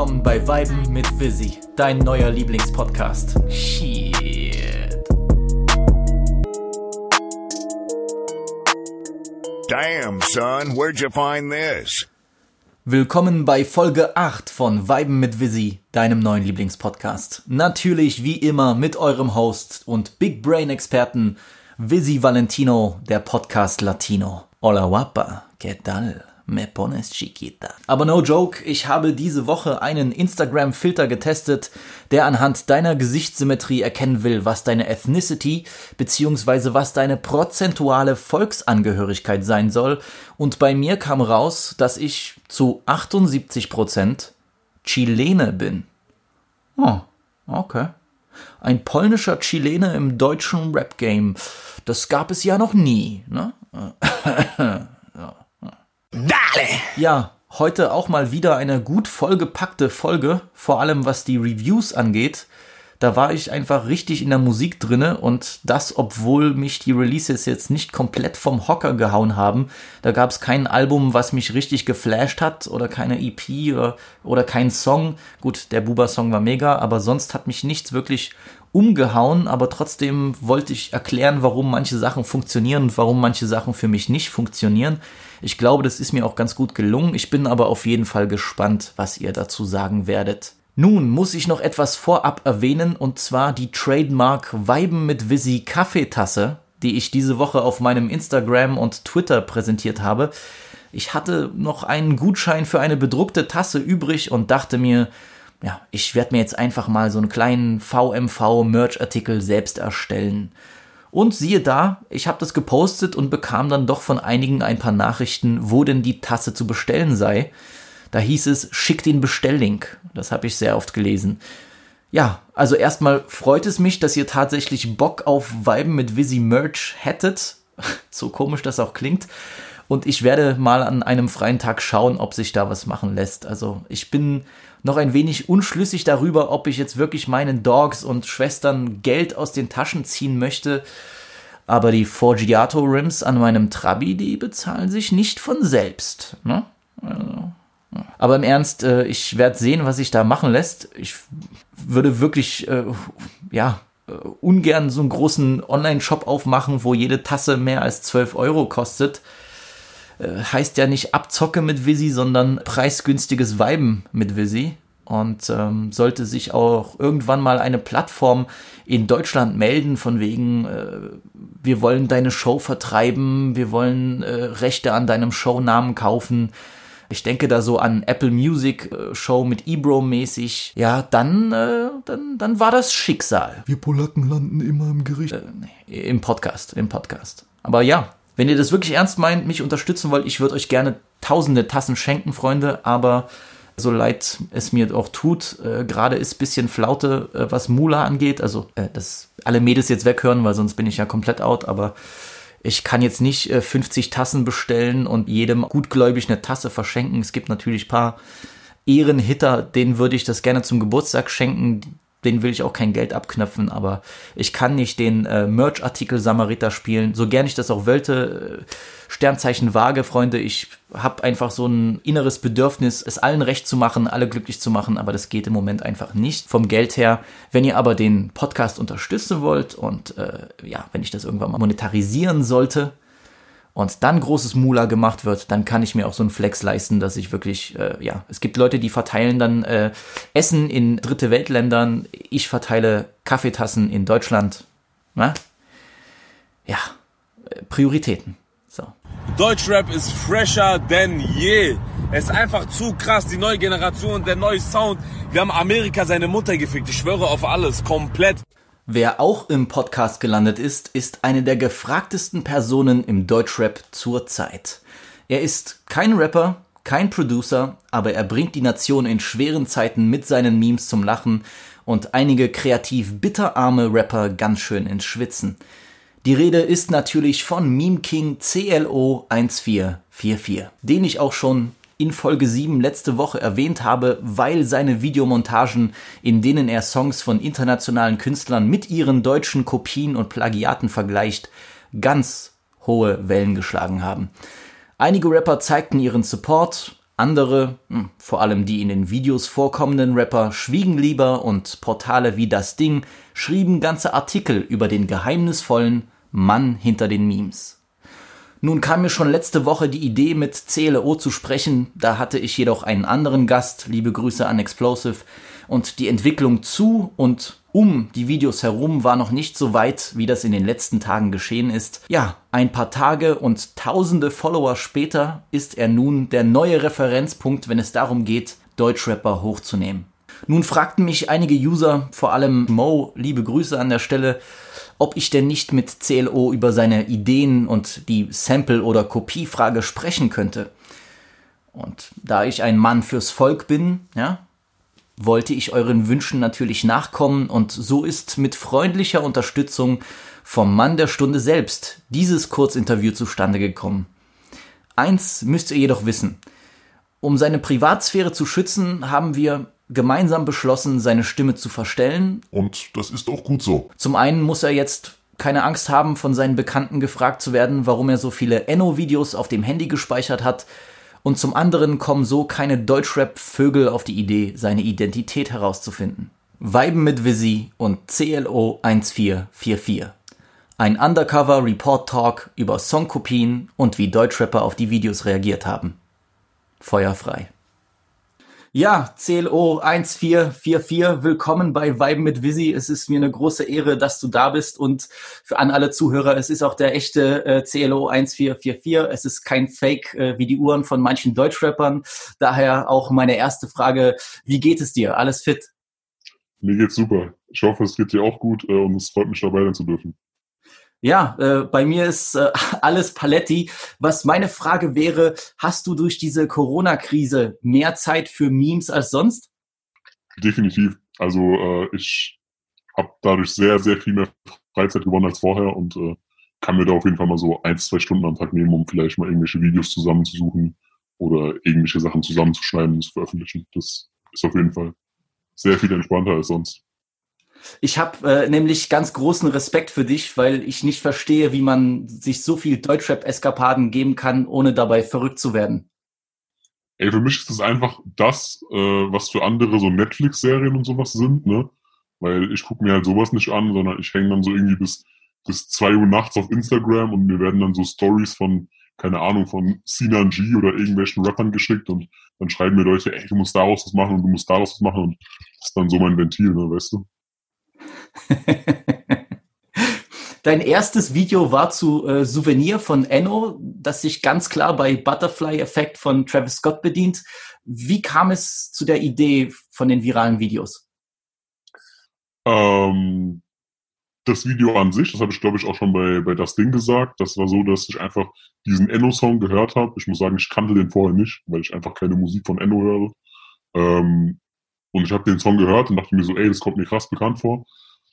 willkommen bei Weiben mit Visi, dein neuer Lieblingspodcast. Shit. Damn, son, where'd you find this? Willkommen bei Folge 8 von Weiben mit Visi, deinem neuen Lieblingspodcast. Natürlich wie immer mit eurem Host und Big Brain Experten Visi Valentino, der Podcast Latino. Hola guapa, ¿qué tal? Me pones chiquita. Aber no joke, ich habe diese Woche einen Instagram-Filter getestet, der anhand deiner Gesichtssymmetrie erkennen will, was deine Ethnicity bzw. was deine prozentuale Volksangehörigkeit sein soll. Und bei mir kam raus, dass ich zu 78% Chilene bin. Oh, okay. Ein polnischer Chilene im deutschen Rap-Game. Das gab es ja noch nie, ne? Dale! Ja, heute auch mal wieder eine gut vollgepackte Folge, vor allem was die Reviews angeht. Da war ich einfach richtig in der Musik drinne und das, obwohl mich die Releases jetzt nicht komplett vom Hocker gehauen haben. Da gab es kein Album, was mich richtig geflasht hat oder keine EP oder, oder kein Song. Gut, der Buba-Song war mega, aber sonst hat mich nichts wirklich umgehauen, aber trotzdem wollte ich erklären, warum manche Sachen funktionieren und warum manche Sachen für mich nicht funktionieren. Ich glaube, das ist mir auch ganz gut gelungen. Ich bin aber auf jeden Fall gespannt, was ihr dazu sagen werdet. Nun muss ich noch etwas vorab erwähnen, und zwar die Trademark Weiben mit Visi Kaffeetasse, die ich diese Woche auf meinem Instagram und Twitter präsentiert habe. Ich hatte noch einen Gutschein für eine bedruckte Tasse übrig und dachte mir, ja, ich werde mir jetzt einfach mal so einen kleinen VMV-Merch-Artikel selbst erstellen. Und siehe da, ich habe das gepostet und bekam dann doch von einigen ein paar Nachrichten, wo denn die Tasse zu bestellen sei. Da hieß es, schickt den Bestelllink. Das habe ich sehr oft gelesen. Ja, also erstmal freut es mich, dass ihr tatsächlich Bock auf Weiben mit Visi Merch hättet. So komisch das auch klingt. Und ich werde mal an einem freien Tag schauen, ob sich da was machen lässt. Also ich bin noch ein wenig unschlüssig darüber, ob ich jetzt wirklich meinen Dogs und Schwestern Geld aus den Taschen ziehen möchte. Aber die Forgiato Rims an meinem Trabi, die bezahlen sich nicht von selbst. Ne? Also. Aber im Ernst, äh, ich werde sehen, was sich da machen lässt. Ich würde wirklich, äh, ja, äh, ungern so einen großen Online-Shop aufmachen, wo jede Tasse mehr als 12 Euro kostet heißt ja nicht Abzocke mit Visi, sondern preisgünstiges Weiben mit Visi. Und ähm, sollte sich auch irgendwann mal eine Plattform in Deutschland melden, von wegen, äh, wir wollen deine Show vertreiben, wir wollen äh, Rechte an deinem Shownamen kaufen. Ich denke da so an Apple Music äh, Show mit Ebro mäßig. Ja, dann, äh, dann, dann war das Schicksal. Wir Polacken landen immer im Gericht. Äh, nee, Im Podcast, im Podcast. Aber ja, wenn ihr das wirklich ernst meint, mich unterstützen wollt, ich würde euch gerne tausende Tassen schenken, Freunde, aber so leid es mir auch tut, äh, gerade ist bisschen Flaute, äh, was Mula angeht. Also, äh, dass alle Mädels jetzt weghören, weil sonst bin ich ja komplett out, aber ich kann jetzt nicht 50 äh, Tassen bestellen und jedem gutgläubig eine Tasse verschenken. Es gibt natürlich paar Ehrenhitter, denen würde ich das gerne zum Geburtstag schenken den will ich auch kein Geld abknöpfen, aber ich kann nicht den äh, Merch-Artikel Samariter spielen, so gern ich das auch wollte. Äh, Sternzeichen Waage, Freunde, ich habe einfach so ein inneres Bedürfnis, es allen recht zu machen, alle glücklich zu machen, aber das geht im Moment einfach nicht vom Geld her. Wenn ihr aber den Podcast unterstützen wollt und äh, ja, wenn ich das irgendwann mal monetarisieren sollte, und dann großes Mula gemacht wird, dann kann ich mir auch so einen Flex leisten, dass ich wirklich, äh, ja, es gibt Leute, die verteilen dann äh, Essen in dritte Weltländern, ich verteile Kaffeetassen in Deutschland. Na? Ja, äh, Prioritäten. So. Deutschrap ist fresher denn je. Es ist einfach zu krass, die neue Generation, der neue Sound. Wir haben Amerika seine Mutter gefickt, ich schwöre auf alles, komplett. Wer auch im Podcast gelandet ist, ist eine der gefragtesten Personen im Deutschrap zurzeit. Er ist kein Rapper, kein Producer, aber er bringt die Nation in schweren Zeiten mit seinen Memes zum Lachen und einige kreativ bitterarme Rapper ganz schön ins Schwitzen. Die Rede ist natürlich von Meme King CLO 1444, den ich auch schon in Folge 7 letzte Woche erwähnt habe, weil seine Videomontagen, in denen er Songs von internationalen Künstlern mit ihren deutschen Kopien und Plagiaten vergleicht, ganz hohe Wellen geschlagen haben. Einige Rapper zeigten ihren Support, Andere, hm, vor allem die in den Videos vorkommenden Rapper, schwiegen lieber und Portale wie das Ding schrieben ganze Artikel über den geheimnisvollen Mann hinter den Memes. Nun kam mir schon letzte Woche die Idee, mit CLO zu sprechen, da hatte ich jedoch einen anderen Gast, liebe Grüße an Explosive, und die Entwicklung zu und um die Videos herum war noch nicht so weit, wie das in den letzten Tagen geschehen ist. Ja, ein paar Tage und tausende Follower später ist er nun der neue Referenzpunkt, wenn es darum geht, Deutschrapper hochzunehmen. Nun fragten mich einige User, vor allem Mo, liebe Grüße an der Stelle, ob ich denn nicht mit CLO über seine Ideen und die Sample- oder Kopiefrage sprechen könnte. Und da ich ein Mann fürs Volk bin, ja, wollte ich euren Wünschen natürlich nachkommen und so ist mit freundlicher Unterstützung vom Mann der Stunde selbst dieses Kurzinterview zustande gekommen. Eins müsst ihr jedoch wissen. Um seine Privatsphäre zu schützen, haben wir gemeinsam beschlossen, seine Stimme zu verstellen. Und das ist auch gut so. Zum einen muss er jetzt keine Angst haben, von seinen Bekannten gefragt zu werden, warum er so viele Enno-Videos auf dem Handy gespeichert hat. Und zum anderen kommen so keine Deutschrap-Vögel auf die Idee, seine Identität herauszufinden. Weiben mit Visi und CLO 1444. Ein Undercover Report Talk über Songkopien und wie Deutschrapper auf die Videos reagiert haben. Feuerfrei. Ja, CLO 1444, willkommen bei Weiben mit Visi. Es ist mir eine große Ehre, dass du da bist und für an alle Zuhörer, es ist auch der echte äh, CLO 1444. Es ist kein Fake äh, wie die Uhren von manchen Deutschrappern. Daher auch meine erste Frage, wie geht es dir? Alles fit? Mir geht's super. Ich hoffe, es geht dir auch gut äh, und es freut mich dabei sein zu dürfen. Ja, äh, bei mir ist äh, alles Paletti. Was meine Frage wäre, hast du durch diese Corona-Krise mehr Zeit für Memes als sonst? Definitiv. Also äh, ich habe dadurch sehr, sehr viel mehr Freizeit gewonnen als vorher und äh, kann mir da auf jeden Fall mal so ein, zwei Stunden am Tag nehmen, um vielleicht mal irgendwelche Videos zusammenzusuchen oder irgendwelche Sachen zusammenzuschneiden und zu veröffentlichen. Das ist auf jeden Fall sehr viel entspannter als sonst. Ich habe äh, nämlich ganz großen Respekt für dich, weil ich nicht verstehe, wie man sich so viel Deutschrap-Eskapaden geben kann, ohne dabei verrückt zu werden. Ey, für mich ist das einfach das, äh, was für andere so Netflix-Serien und sowas sind, ne? Weil ich gucke mir halt sowas nicht an, sondern ich hänge dann so irgendwie bis, bis zwei Uhr nachts auf Instagram und mir werden dann so Stories von, keine Ahnung, von Sinan G oder irgendwelchen Rappern geschickt und dann schreiben mir Leute, ey, du musst daraus was machen und du musst daraus was machen und das ist dann so mein Ventil, ne, weißt du? Dein erstes Video war zu äh, Souvenir von Enno, das sich ganz klar bei Butterfly Effect von Travis Scott bedient. Wie kam es zu der Idee von den viralen Videos? Ähm, das Video an sich, das habe ich glaube ich auch schon bei, bei Das Ding gesagt, das war so, dass ich einfach diesen Enno-Song gehört habe. Ich muss sagen, ich kannte den vorher nicht, weil ich einfach keine Musik von Enno höre. Ähm, und ich habe den Song gehört und dachte mir so, ey, das kommt mir krass bekannt vor.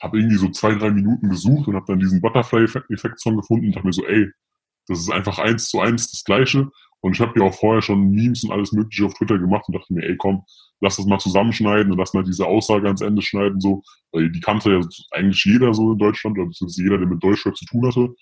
Habe irgendwie so zwei, drei Minuten gesucht und habe dann diesen Butterfly-Effekt-Song gefunden und dachte mir so, ey, das ist einfach eins zu eins das Gleiche. Und ich habe ja auch vorher schon Memes und alles Mögliche auf Twitter gemacht und dachte mir, ey, komm, lass das mal zusammenschneiden und lass mal diese Aussage ans Ende schneiden, so. Weil die kannte ja eigentlich jeder so in Deutschland, oder beziehungsweise jeder, der mit Deutschrap zu tun hatte.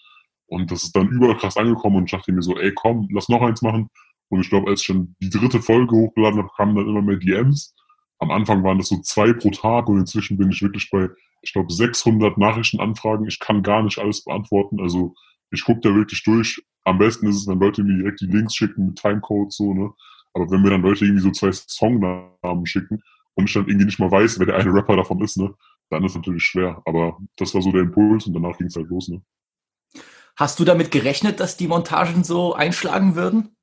Und das ist dann überall krass angekommen und ich dachte mir so, ey, komm, lass noch eins machen. Und ich glaube, als ich schon die dritte Folge hochgeladen habe, kamen dann immer mehr DMs am Anfang waren das so zwei pro Tag und inzwischen bin ich wirklich bei, ich glaube, 600 Nachrichtenanfragen. Ich kann gar nicht alles beantworten. Also ich gucke da wirklich durch. Am besten ist es, wenn Leute mir direkt die Links schicken mit Timecodes so, ne? Aber wenn mir dann Leute irgendwie so zwei Songnamen schicken und ich dann irgendwie nicht mal weiß, wer der eine Rapper davon ist, ne? Dann ist es natürlich schwer. Aber das war so der Impuls und danach ging es halt los, ne? Hast du damit gerechnet, dass die Montagen so einschlagen würden?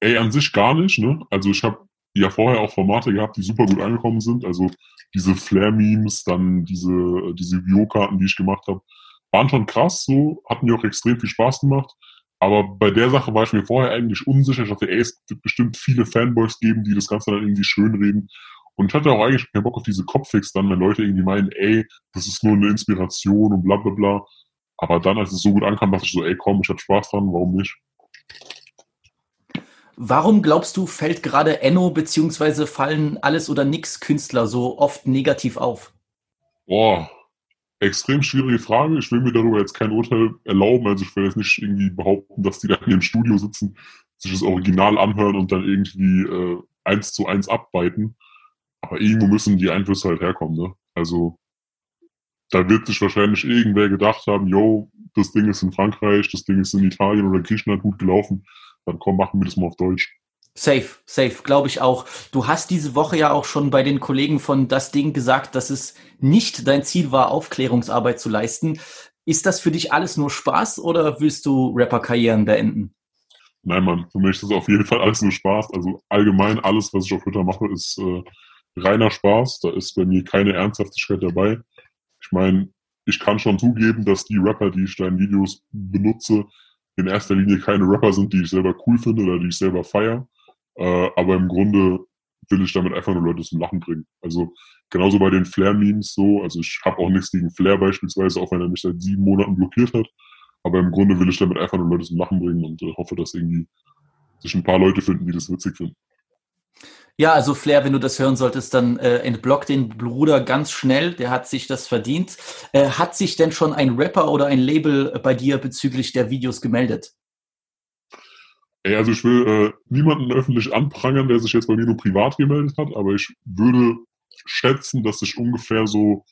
Ey, an sich gar nicht, ne? Also ich habe ja vorher auch Formate gehabt, die super gut angekommen sind. Also diese Flair-Memes, dann diese, diese View-Karten, die ich gemacht habe, waren schon krass so, hatten mir auch extrem viel Spaß gemacht. Aber bei der Sache war ich mir vorher eigentlich unsicher. Ich dachte, ey, es wird bestimmt viele Fanboys geben, die das Ganze dann irgendwie schönreden. Und ich hatte auch eigentlich keinen Bock auf diese Kopffix dann, wenn Leute irgendwie meinen, ey, das ist nur eine Inspiration und bla bla bla. Aber dann, als es so gut ankam, dachte ich so, ey, komm, ich hatte Spaß dran, warum nicht? Warum glaubst du, fällt gerade Enno bzw. fallen alles oder nix Künstler so oft negativ auf? Boah, extrem schwierige Frage. Ich will mir darüber jetzt kein Urteil erlauben. Also ich will jetzt nicht irgendwie behaupten, dass die da in ihrem Studio sitzen sich das Original anhören und dann irgendwie äh, eins zu eins abbeiten. Aber irgendwo müssen die Einflüsse halt herkommen, ne? Also da wird sich wahrscheinlich irgendwer gedacht haben, yo, das Ding ist in Frankreich, das Ding ist in Italien oder Griechenland gut gelaufen, dann komm, machen wir das mal auf Deutsch. Safe, safe, glaube ich auch. Du hast diese Woche ja auch schon bei den Kollegen von Das Ding gesagt, dass es nicht dein Ziel war, Aufklärungsarbeit zu leisten. Ist das für dich alles nur Spaß oder willst du Rapper-Karrieren beenden? Nein, Mann, für mich ist das auf jeden Fall alles nur Spaß. Also allgemein alles, was ich auf Twitter mache, ist äh, reiner Spaß. Da ist bei mir keine Ernsthaftigkeit dabei. Ich meine, ich kann schon zugeben, dass die Rapper, die ich da in Videos benutze, in erster Linie keine Rapper sind, die ich selber cool finde oder die ich selber feiere. Äh, aber im Grunde will ich damit einfach nur Leute zum Lachen bringen. Also genauso bei den Flair-Memes so. Also ich habe auch nichts gegen Flair beispielsweise, auch wenn er mich seit sieben Monaten blockiert hat. Aber im Grunde will ich damit einfach nur Leute zum Lachen bringen und äh, hoffe, dass irgendwie sich ein paar Leute finden, die das witzig finden. Ja, also Flair, wenn du das hören solltest, dann äh, entblock den Bruder ganz schnell, der hat sich das verdient. Äh, hat sich denn schon ein Rapper oder ein Label bei dir bezüglich der Videos gemeldet? Ey, also ich will äh, niemanden öffentlich anprangern, der sich jetzt bei mir nur privat gemeldet hat, aber ich würde schätzen, dass sich ungefähr so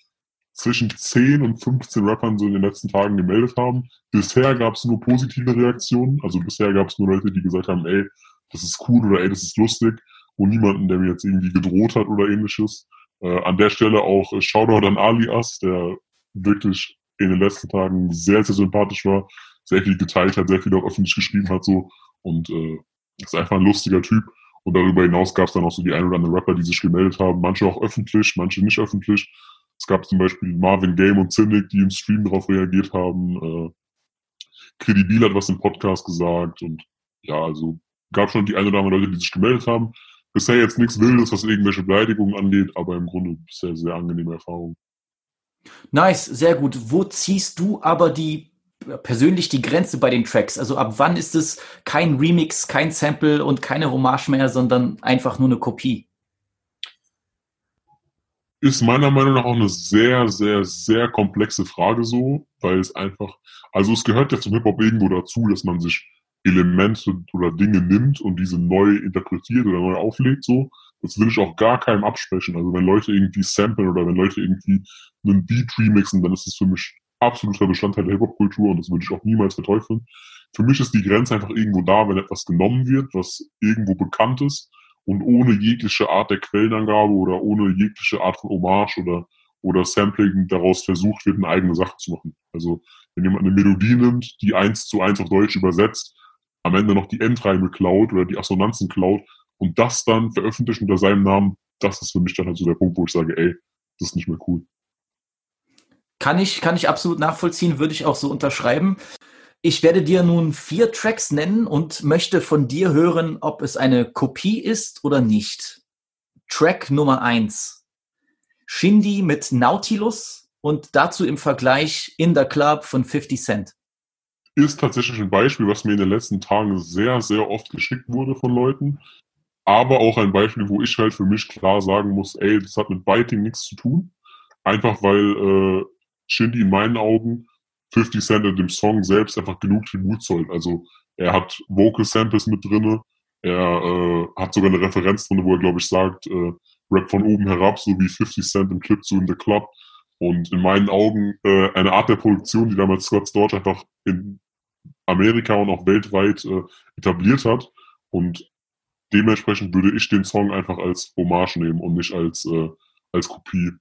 zwischen 10 und 15 Rappern so in den letzten Tagen gemeldet haben. Bisher gab es nur positive Reaktionen, also bisher gab es nur Leute, die gesagt haben, ey, das ist cool oder ey, das ist lustig und niemanden, der mir jetzt irgendwie gedroht hat oder ähnliches. Äh, an der Stelle auch äh, Shoutout an Alias, der wirklich in den letzten Tagen sehr, sehr sympathisch war, sehr viel geteilt hat, sehr viel auch öffentlich geschrieben hat so und äh, ist einfach ein lustiger Typ. Und darüber hinaus gab es dann auch so die ein oder anderen Rapper, die sich gemeldet haben, manche auch öffentlich, manche nicht öffentlich. Es gab zum Beispiel Marvin Game und Cynic, die im Stream darauf reagiert haben. Äh, Credibil hat was im Podcast gesagt und ja, also gab schon die ein oder anderen Leute, die sich gemeldet haben. Bisher jetzt nichts Wildes, was irgendwelche Beleidigungen angeht, aber im Grunde bisher sehr angenehme Erfahrung. Nice, sehr gut. Wo ziehst du aber die persönlich die Grenze bei den Tracks? Also ab wann ist es kein Remix, kein Sample und keine Hommage mehr, sondern einfach nur eine Kopie? Ist meiner Meinung nach auch eine sehr, sehr, sehr komplexe Frage so, weil es einfach, also es gehört ja zum Hip-Hop irgendwo dazu, dass man sich Elemente oder Dinge nimmt und diese neu interpretiert oder neu auflegt, so. Das will ich auch gar keinem absprechen. Also wenn Leute irgendwie samplen oder wenn Leute irgendwie einen Beat remixen, dann ist es für mich absoluter Bestandteil der Hip-Hop-Kultur und das würde ich auch niemals verteufeln. Für mich ist die Grenze einfach irgendwo da, wenn etwas genommen wird, was irgendwo bekannt ist und ohne jegliche Art der Quellenangabe oder ohne jegliche Art von Hommage oder, oder Sampling daraus versucht wird, eine eigene Sache zu machen. Also wenn jemand eine Melodie nimmt, die eins zu eins auf Deutsch übersetzt, am Ende noch die Endreime klaut oder die Assonanzen klaut und das dann veröffentlicht unter seinem Namen, das ist für mich dann halt so der Punkt, wo ich sage, ey, das ist nicht mehr cool. Kann ich, kann ich absolut nachvollziehen, würde ich auch so unterschreiben. Ich werde dir nun vier Tracks nennen und möchte von dir hören, ob es eine Kopie ist oder nicht. Track Nummer eins: Shindy mit Nautilus und dazu im Vergleich In the Club von 50 Cent ist tatsächlich ein Beispiel, was mir in den letzten Tagen sehr, sehr oft geschickt wurde von Leuten. Aber auch ein Beispiel, wo ich halt für mich klar sagen muss, ey, das hat mit Biting nichts zu tun. Einfach weil äh, Shindy in meinen Augen 50 Cent in dem Song selbst einfach genug Tribut zollt. Also er hat Vocal Samples mit drinne, er äh, hat sogar eine Referenz drin, wo er, glaube ich, sagt, äh, Rap von oben herab, so wie 50 Cent im Clip zu In The Club. Und in meinen Augen äh, eine Art der Produktion, die damals Scott Storch einfach in Amerika und auch weltweit äh, etabliert hat. Und dementsprechend würde ich den Song einfach als Hommage nehmen und nicht als, äh, als Kopie.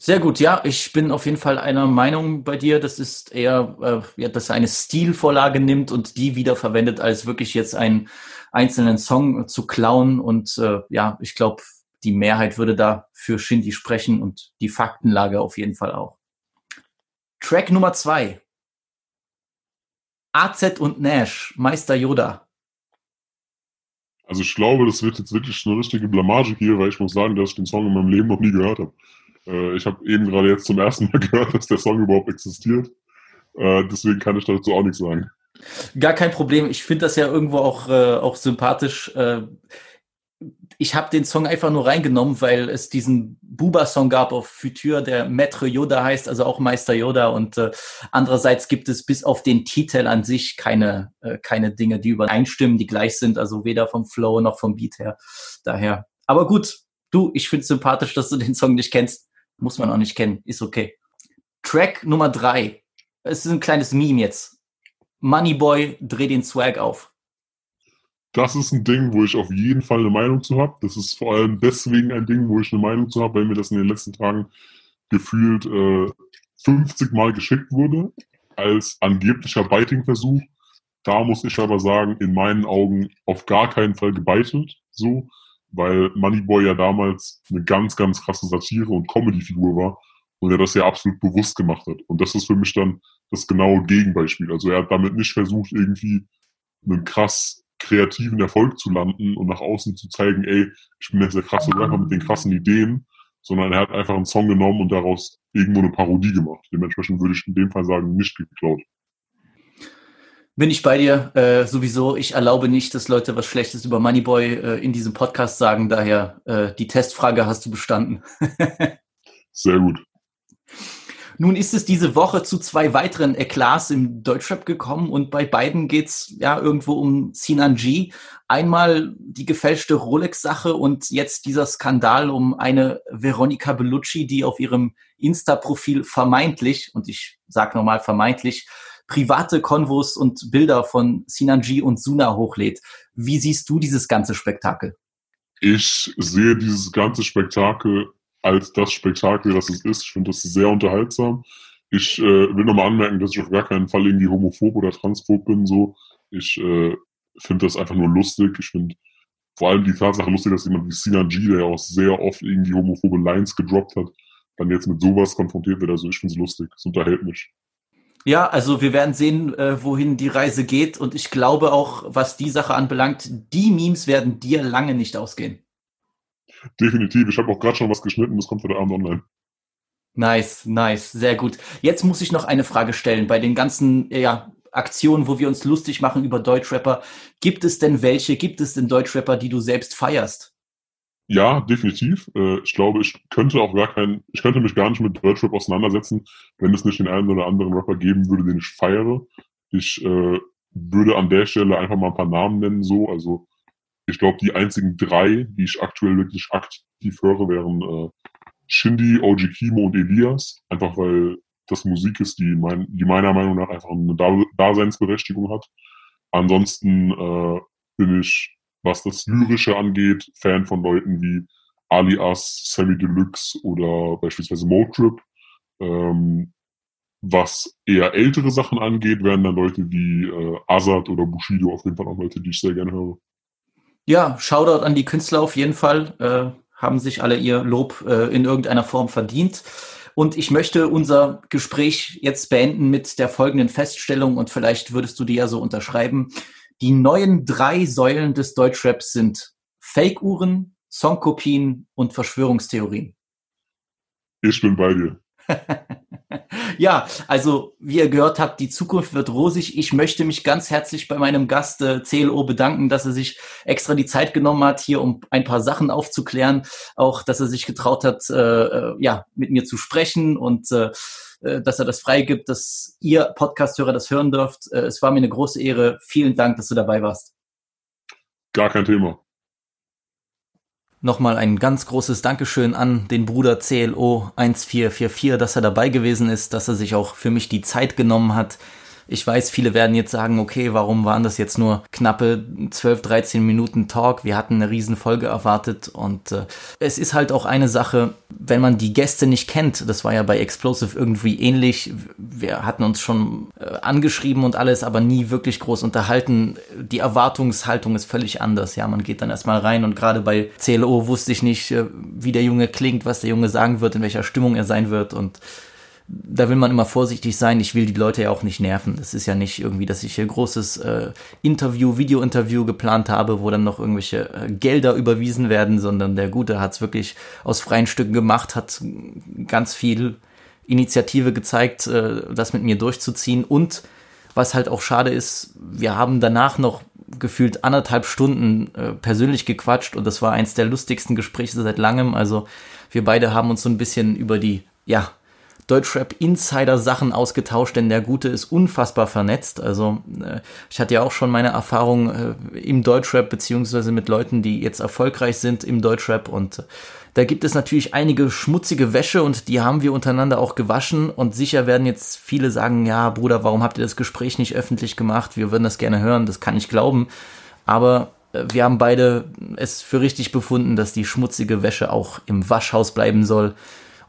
Sehr gut, ja, ich bin auf jeden Fall einer Meinung bei dir. Das ist eher, äh, ja, dass er eine Stilvorlage nimmt und die wieder verwendet, als wirklich jetzt einen einzelnen Song zu klauen. Und äh, ja, ich glaube, die Mehrheit würde da für Shindy sprechen und die Faktenlage auf jeden Fall auch. Track Nummer zwei. AZ und Nash, Meister Yoda. Also ich glaube, das wird jetzt wirklich eine richtige Blamage hier, weil ich muss sagen, dass ich den Song in meinem Leben noch nie gehört habe. Äh, ich habe eben gerade jetzt zum ersten Mal gehört, dass der Song überhaupt existiert. Äh, deswegen kann ich dazu auch nichts sagen. Gar kein Problem. Ich finde das ja irgendwo auch, äh, auch sympathisch. Ich habe den Song einfach nur reingenommen, weil es diesen Buba-Song gab auf Futur, der Maître Yoda heißt, also auch Meister Yoda. Und äh, andererseits gibt es bis auf den Titel an sich keine, äh, keine Dinge, die übereinstimmen, die gleich sind, also weder vom Flow noch vom Beat her. Daher. Aber gut, du, ich finde sympathisch, dass du den Song nicht kennst. Muss man auch nicht kennen, ist okay. Track Nummer drei. Es ist ein kleines Meme jetzt. Moneyboy, dreh den Swag auf das ist ein Ding, wo ich auf jeden Fall eine Meinung zu habe. Das ist vor allem deswegen ein Ding, wo ich eine Meinung zu habe, weil mir das in den letzten Tagen gefühlt äh, 50 Mal geschickt wurde, als angeblicher Biting-Versuch. Da muss ich aber sagen, in meinen Augen auf gar keinen Fall gebeitelt, so, weil Moneyboy ja damals eine ganz, ganz krasse Satire und Comedy-Figur war und er das ja absolut bewusst gemacht hat. Und das ist für mich dann das genaue Gegenbeispiel. Also er hat damit nicht versucht, irgendwie einen krass kreativen Erfolg zu landen und nach außen zu zeigen, ey, ich bin jetzt der krasse Rapper mit den krassen Ideen, sondern er hat einfach einen Song genommen und daraus irgendwo eine Parodie gemacht. Dementsprechend würde ich in dem Fall sagen, nicht geklaut. Bin ich bei dir äh, sowieso. Ich erlaube nicht, dass Leute was Schlechtes über Moneyboy äh, in diesem Podcast sagen. Daher äh, die Testfrage hast du bestanden. Sehr gut. Nun ist es diese Woche zu zwei weiteren Eklats im Deutschrap gekommen und bei beiden geht's ja irgendwo um Sinan G. Einmal die gefälschte Rolex-Sache und jetzt dieser Skandal um eine Veronica Bellucci, die auf ihrem Insta-Profil vermeintlich, und ich sag nochmal vermeintlich, private Konvos und Bilder von Sinan G und Suna hochlädt. Wie siehst du dieses ganze Spektakel? Ich sehe dieses ganze Spektakel als das Spektakel, das es ist. Ich finde das sehr unterhaltsam. Ich äh, will nochmal anmerken, dass ich auf gar keinen Fall irgendwie homophob oder transphob bin. So, ich äh, finde das einfach nur lustig. Ich finde vor allem die Tatsache lustig, dass jemand wie Sinan G, der ja auch sehr oft irgendwie homophobe Lines gedroppt hat, dann jetzt mit sowas konfrontiert wird. Also ich finde es lustig. Es unterhält mich. Ja, also wir werden sehen, äh, wohin die Reise geht. Und ich glaube auch, was die Sache anbelangt, die Memes werden dir lange nicht ausgehen. Definitiv. Ich habe auch gerade schon was geschnitten, das kommt heute Abend online. Nice, nice, sehr gut. Jetzt muss ich noch eine Frage stellen. Bei den ganzen ja, Aktionen, wo wir uns lustig machen über Deutschrapper, gibt es denn welche, gibt es denn Deutschrapper, die du selbst feierst? Ja, definitiv. Äh, ich glaube, ich könnte auch gar keinen, ich könnte mich gar nicht mit Deutschrap auseinandersetzen, wenn es nicht den einen oder anderen Rapper geben würde, den ich feiere. Ich äh, würde an der Stelle einfach mal ein paar Namen nennen, so. Also ich glaube, die einzigen drei, die ich aktuell wirklich aktiv höre, wären äh, Shindy, OG Kimo und Elias. Einfach weil das Musik ist, die, mein, die meiner Meinung nach einfach eine Daseinsberechtigung hat. Ansonsten äh, bin ich, was das Lyrische angeht, Fan von Leuten wie Alias, Sammy Deluxe oder beispielsweise Motrip. Ähm, was eher ältere Sachen angeht, wären dann Leute wie äh, Azad oder Bushido auf jeden Fall auch Leute, die ich sehr gerne höre. Ja, Shoutout an die Künstler auf jeden Fall. Äh, haben sich alle ihr Lob äh, in irgendeiner Form verdient. Und ich möchte unser Gespräch jetzt beenden mit der folgenden Feststellung und vielleicht würdest du die ja so unterschreiben. Die neuen drei Säulen des Deutschraps sind Fake-Uhren, Songkopien und Verschwörungstheorien. Ich bin bei dir. ja, also wie ihr gehört habt, die Zukunft wird rosig. Ich möchte mich ganz herzlich bei meinem Gast äh, CLO bedanken, dass er sich extra die Zeit genommen hat, hier um ein paar Sachen aufzuklären. Auch, dass er sich getraut hat, äh, äh ja, mit mir zu sprechen und äh, äh, dass er das freigibt, dass ihr Podcasthörer das hören dürft. Äh, es war mir eine große Ehre. Vielen Dank, dass du dabei warst. Gar kein Thema. Nochmal ein ganz großes Dankeschön an den Bruder CLO 1444, dass er dabei gewesen ist, dass er sich auch für mich die Zeit genommen hat, ich weiß, viele werden jetzt sagen, okay, warum waren das jetzt nur knappe 12, 13 Minuten Talk? Wir hatten eine Riesenfolge erwartet und äh, es ist halt auch eine Sache, wenn man die Gäste nicht kennt, das war ja bei Explosive irgendwie ähnlich. Wir hatten uns schon äh, angeschrieben und alles, aber nie wirklich groß unterhalten. Die Erwartungshaltung ist völlig anders. Ja, man geht dann erstmal rein und gerade bei CLO wusste ich nicht, äh, wie der Junge klingt, was der Junge sagen wird, in welcher Stimmung er sein wird und da will man immer vorsichtig sein. Ich will die Leute ja auch nicht nerven. Es ist ja nicht irgendwie, dass ich hier großes äh, Interview, Video-Interview geplant habe, wo dann noch irgendwelche äh, Gelder überwiesen werden, sondern der Gute hat es wirklich aus freien Stücken gemacht, hat ganz viel Initiative gezeigt, äh, das mit mir durchzuziehen. Und was halt auch schade ist, wir haben danach noch gefühlt anderthalb Stunden äh, persönlich gequatscht und das war eins der lustigsten Gespräche seit langem. Also wir beide haben uns so ein bisschen über die, ja, Deutschrap-Insider-Sachen ausgetauscht, denn der Gute ist unfassbar vernetzt. Also äh, ich hatte ja auch schon meine Erfahrung äh, im Deutschrap, beziehungsweise mit Leuten, die jetzt erfolgreich sind im Deutschrap und äh, da gibt es natürlich einige schmutzige Wäsche und die haben wir untereinander auch gewaschen und sicher werden jetzt viele sagen, ja Bruder, warum habt ihr das Gespräch nicht öffentlich gemacht? Wir würden das gerne hören, das kann ich glauben. Aber äh, wir haben beide es für richtig befunden, dass die schmutzige Wäsche auch im Waschhaus bleiben soll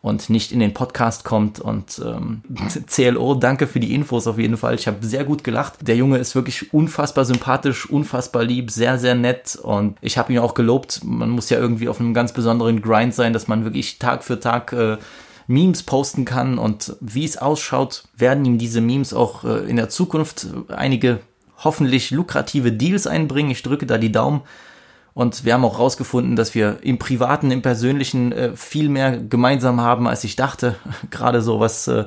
und nicht in den Podcast kommt. Und ähm, CLO, danke für die Infos auf jeden Fall. Ich habe sehr gut gelacht. Der Junge ist wirklich unfassbar sympathisch, unfassbar lieb, sehr, sehr nett. Und ich habe ihn auch gelobt. Man muss ja irgendwie auf einem ganz besonderen Grind sein, dass man wirklich Tag für Tag äh, Memes posten kann. Und wie es ausschaut, werden ihm diese Memes auch äh, in der Zukunft einige hoffentlich lukrative Deals einbringen. Ich drücke da die Daumen. Und wir haben auch rausgefunden, dass wir im Privaten, im Persönlichen äh, viel mehr gemeinsam haben, als ich dachte. Gerade so, was äh,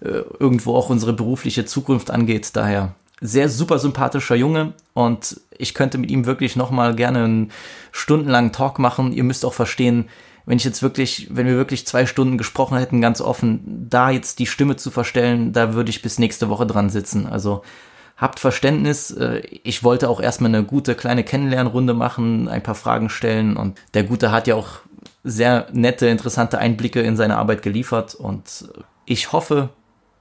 äh, irgendwo auch unsere berufliche Zukunft angeht. Daher sehr super sympathischer Junge und ich könnte mit ihm wirklich nochmal gerne einen stundenlangen Talk machen. Ihr müsst auch verstehen, wenn ich jetzt wirklich, wenn wir wirklich zwei Stunden gesprochen hätten, ganz offen, da jetzt die Stimme zu verstellen, da würde ich bis nächste Woche dran sitzen. Also habt Verständnis. Äh, ich wollte auch erstmal eine gute kleine Kennenlernrunde machen, ein paar Fragen stellen und der Gute hat ja auch sehr nette, interessante Einblicke in seine Arbeit geliefert und ich hoffe,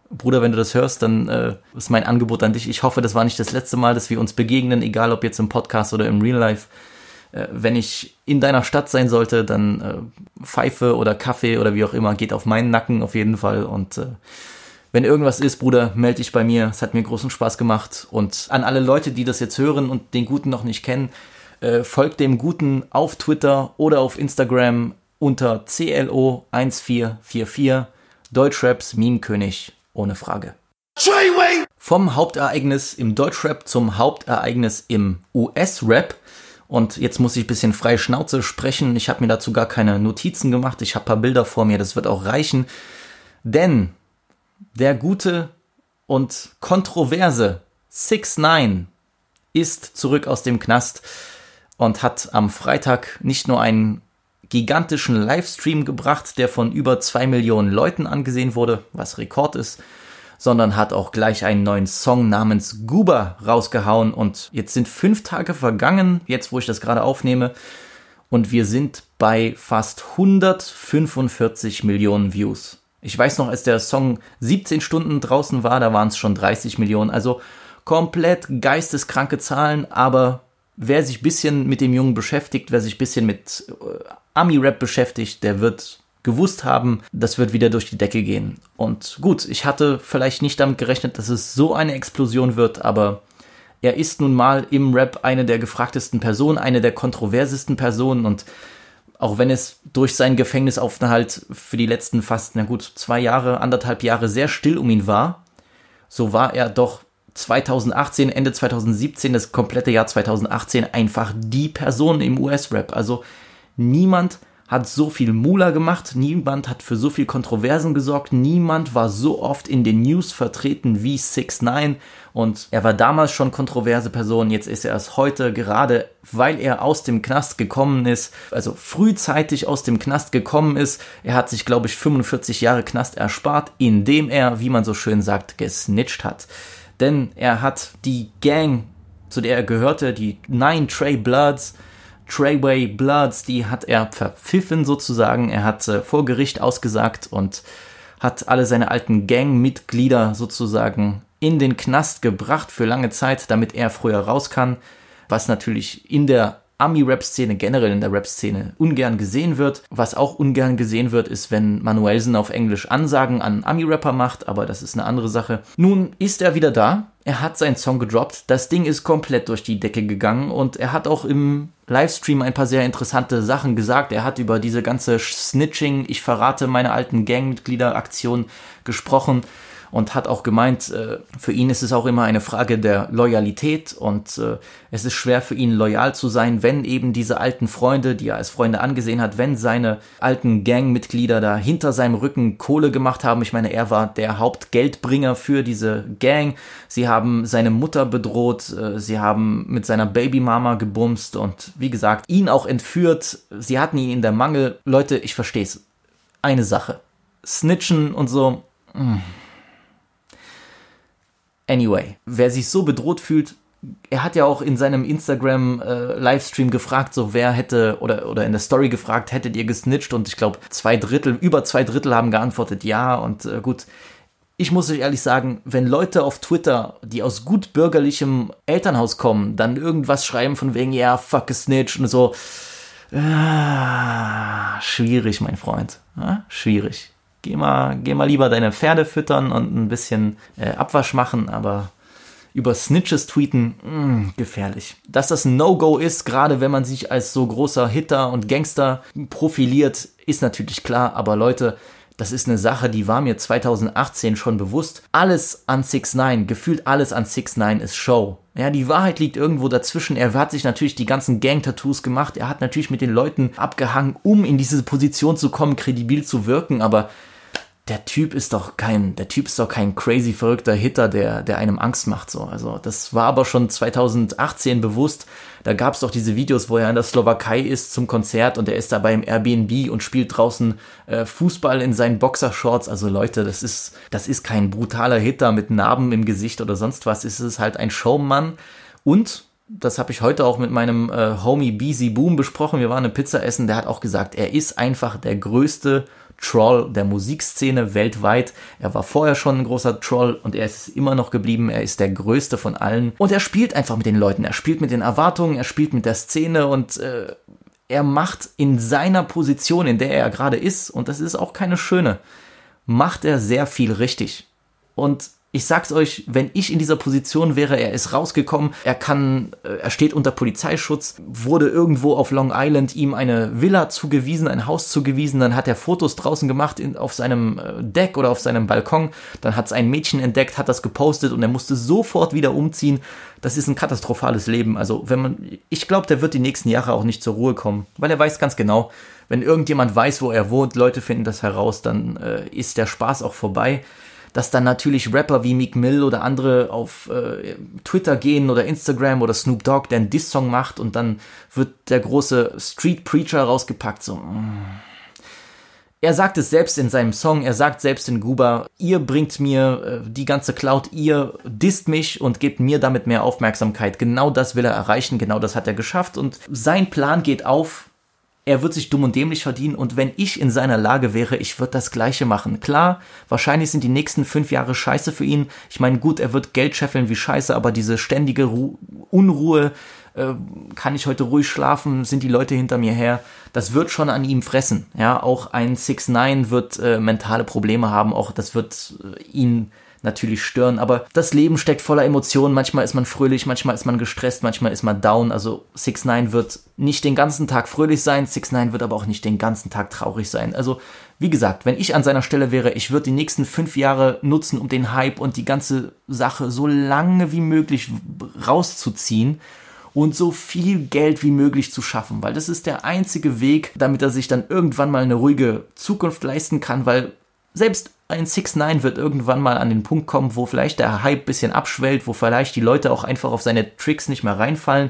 Bruder, wenn du das hörst, dann äh, ist mein Angebot an dich. Ich hoffe, das war nicht das letzte Mal, dass wir uns begegnen, egal ob jetzt im Podcast oder im Real Life. Äh, wenn ich in deiner Stadt sein sollte, dann äh, Pfeife oder Kaffee oder wie auch immer, geht auf meinen Nacken auf jeden Fall und äh, wenn irgendwas ist, Bruder, melde dich bei mir. Es hat mir großen Spaß gemacht. Und an alle Leute, die das jetzt hören und den Guten noch nicht kennen, äh, folgt dem Guten auf Twitter oder auf Instagram unter CLO1444 Deutschraps Meme-König ohne Frage. Vom Hauptereignis im Deutschrap zum Hauptereignis im US-Rap. Und jetzt muss ich ein bisschen frei Schnauze sprechen. Ich habe mir dazu gar keine Notizen gemacht. Ich habe ein paar Bilder vor mir, das wird auch reichen. Denn der gute und kontroverse 6 9 ist zurück aus dem Knast und hat am Freitag nicht nur einen gigantischen Livestream gebracht, der von über zwei Millionen Leuten angesehen wurde, was Rekord ist, sondern hat auch gleich einen neuen Song namens Guba rausgehauen und jetzt sind fünf Tage vergangen, jetzt wo ich das gerade aufnehme, und wir sind bei fast 145 Millionen Views. Ich weiß noch, als der Song 17 Stunden draußen war, da waren es schon 30 Millionen. Also komplett geisteskranke Zahlen, aber wer sich bisschen mit dem Jungen beschäftigt, wer sich bisschen mit äh, Ami-Rap beschäftigt, der wird gewusst haben, das wird wieder durch die Decke gehen. Und gut, ich hatte vielleicht nicht damit gerechnet, dass es so eine Explosion wird, aber er ist nun mal im Rap eine der gefragtesten Personen, eine der kontroversesten Personen und auch wenn es durch seinen Gefängnisaufenthalt für die letzten fast, na gut, zwei Jahre, anderthalb Jahre sehr still um ihn war, so war er doch 2018, Ende 2017, das komplette Jahr 2018 einfach die Person im US-Rap. Also niemand hat so viel Mula gemacht, niemand hat für so viel Kontroversen gesorgt, niemand war so oft in den News vertreten wie 6 9 und er war damals schon kontroverse Person, jetzt ist er es heute, gerade weil er aus dem Knast gekommen ist, also frühzeitig aus dem Knast gekommen ist. Er hat sich, glaube ich, 45 Jahre Knast erspart, indem er, wie man so schön sagt, gesnitcht hat. Denn er hat die Gang, zu der er gehörte, die Nine Trey Bloods, Treyway Bloods, die hat er verpfiffen sozusagen. Er hat äh, vor Gericht ausgesagt und hat alle seine alten Gangmitglieder sozusagen in den Knast gebracht für lange Zeit, damit er früher raus kann, was natürlich in der Ami-Rap-Szene, generell in der Rap-Szene, ungern gesehen wird. Was auch ungern gesehen wird, ist, wenn Manuelsen auf Englisch Ansagen an Ami-Rapper macht, aber das ist eine andere Sache. Nun ist er wieder da. Er hat seinen Song gedroppt. Das Ding ist komplett durch die Decke gegangen und er hat auch im Livestream ein paar sehr interessante Sachen gesagt. Er hat über diese ganze Snitching, ich verrate meine alten Gangmitglieder Aktion gesprochen und hat auch gemeint, äh, für ihn ist es auch immer eine Frage der Loyalität und äh, es ist schwer für ihn loyal zu sein, wenn eben diese alten Freunde, die er als Freunde angesehen hat, wenn seine alten Gangmitglieder da hinter seinem Rücken Kohle gemacht haben. Ich meine, er war der Hauptgeldbringer für diese Gang. Sie haben seine Mutter bedroht, äh, sie haben mit seiner Babymama gebumst und wie gesagt, ihn auch entführt. Sie hatten ihn in der Mangel. Leute, ich verstehe es. Eine Sache. Snitchen und so. Mh mm. Anyway, wer sich so bedroht fühlt, er hat ja auch in seinem Instagram äh, gefragt, so wer hätte oder oder in der Story gefragt, hättet ihr gesnitcht und ich glaube zwei Drittel, über zwei Drittel haben geantwortet ja und äh, gut. Ich muss euch ehrlich sagen, wenn Leute auf Twitter, die aus gut bürgerlichem Elternhaus kommen, dann irgendwas schreiben von wegen ja fuck gesnitcht und so, ah, schwierig, mein Freund, ja? schwierig geh mal, geh mal lieber deine Pferde füttern und ein bisschen äh, Abwasch machen, aber über Snitches tweeten, mh, mm, gefährlich. Dass das ein No-Go ist, gerade wenn man sich als so großer Hitter und Gangster profiliert, ist natürlich klar, aber Leute, das ist eine Sache, die war mir 2018 schon bewusst. Alles an 6 9 gefühlt alles an 6 9 ist Show. Ja, die Wahrheit liegt irgendwo dazwischen. Er hat sich natürlich die ganzen Gang-Tattoos gemacht. Er hat natürlich mit den Leuten abgehangen, um in diese Position zu kommen, kredibil zu wirken. Aber der Typ ist doch kein, der Typ ist doch kein crazy verrückter Hitter, der, der einem Angst macht, so. Also, das war aber schon 2018 bewusst. Da gab es doch diese Videos, wo er in der Slowakei ist zum Konzert und er ist da beim Airbnb und spielt draußen äh, Fußball in seinen Boxershorts. Also Leute, das ist, das ist kein brutaler Hitter mit Narben im Gesicht oder sonst was. Es ist halt ein Showmann und das habe ich heute auch mit meinem äh, Homie BZ Boom besprochen. Wir waren eine Pizza essen. Der hat auch gesagt, er ist einfach der größte Troll der Musikszene weltweit. Er war vorher schon ein großer Troll und er ist immer noch geblieben. Er ist der größte von allen. Und er spielt einfach mit den Leuten. Er spielt mit den Erwartungen, er spielt mit der Szene und äh, er macht in seiner Position, in der er gerade ist, und das ist auch keine schöne, macht er sehr viel richtig. Und ich sag's euch, wenn ich in dieser Position wäre, er ist rausgekommen, er kann, äh, er steht unter Polizeischutz, wurde irgendwo auf Long Island ihm eine Villa zugewiesen, ein Haus zugewiesen, dann hat er Fotos draußen gemacht in, auf seinem äh, Deck oder auf seinem Balkon, dann hat's ein Mädchen entdeckt, hat das gepostet und er musste sofort wieder umziehen. Das ist ein katastrophales Leben. Also, wenn man, ich glaube, der wird die nächsten Jahre auch nicht zur Ruhe kommen, weil er weiß ganz genau, wenn irgendjemand weiß, wo er wohnt, Leute finden das heraus, dann äh, ist der Spaß auch vorbei dass dann natürlich Rapper wie Meek Mill oder andere auf äh, Twitter gehen oder Instagram oder Snoop Dogg, der einen Diss-Song macht und dann wird der große Street Preacher rausgepackt, so. Mm. Er sagt es selbst in seinem Song, er sagt selbst in Guba, ihr bringt mir äh, die ganze Cloud, ihr disst mich und gebt mir damit mehr Aufmerksamkeit. Genau das will er erreichen, genau das hat er geschafft und sein Plan geht auf, er wird sich dumm und dämlich verdienen und wenn ich in seiner Lage wäre, ich würde das gleiche machen. Klar, wahrscheinlich sind die nächsten fünf Jahre scheiße für ihn. Ich meine, gut, er wird Geld scheffeln wie scheiße, aber diese ständige Ru Unruhe, äh, kann ich heute ruhig schlafen, sind die Leute hinter mir her, das wird schon an ihm fressen. Ja, auch ein 6 9 wird äh, mentale Probleme haben, auch das wird äh, ihn natürlich stören, aber das Leben steckt voller Emotionen. Manchmal ist man fröhlich, manchmal ist man gestresst, manchmal ist man down. Also 6 9 wird nicht den ganzen Tag fröhlich sein, 6 9 wird aber auch nicht den ganzen Tag traurig sein. Also wie gesagt, wenn ich an seiner Stelle wäre, ich würde die nächsten fünf Jahre nutzen, um den Hype und die ganze Sache so lange wie möglich rauszuziehen und so viel Geld wie möglich zu schaffen, weil das ist der einzige Weg, damit er sich dann irgendwann mal eine ruhige Zukunft leisten kann, weil selbst ein 6 9 wird irgendwann mal an den Punkt kommen, wo vielleicht der Hype bisschen abschwellt, wo vielleicht die Leute auch einfach auf seine Tricks nicht mehr reinfallen.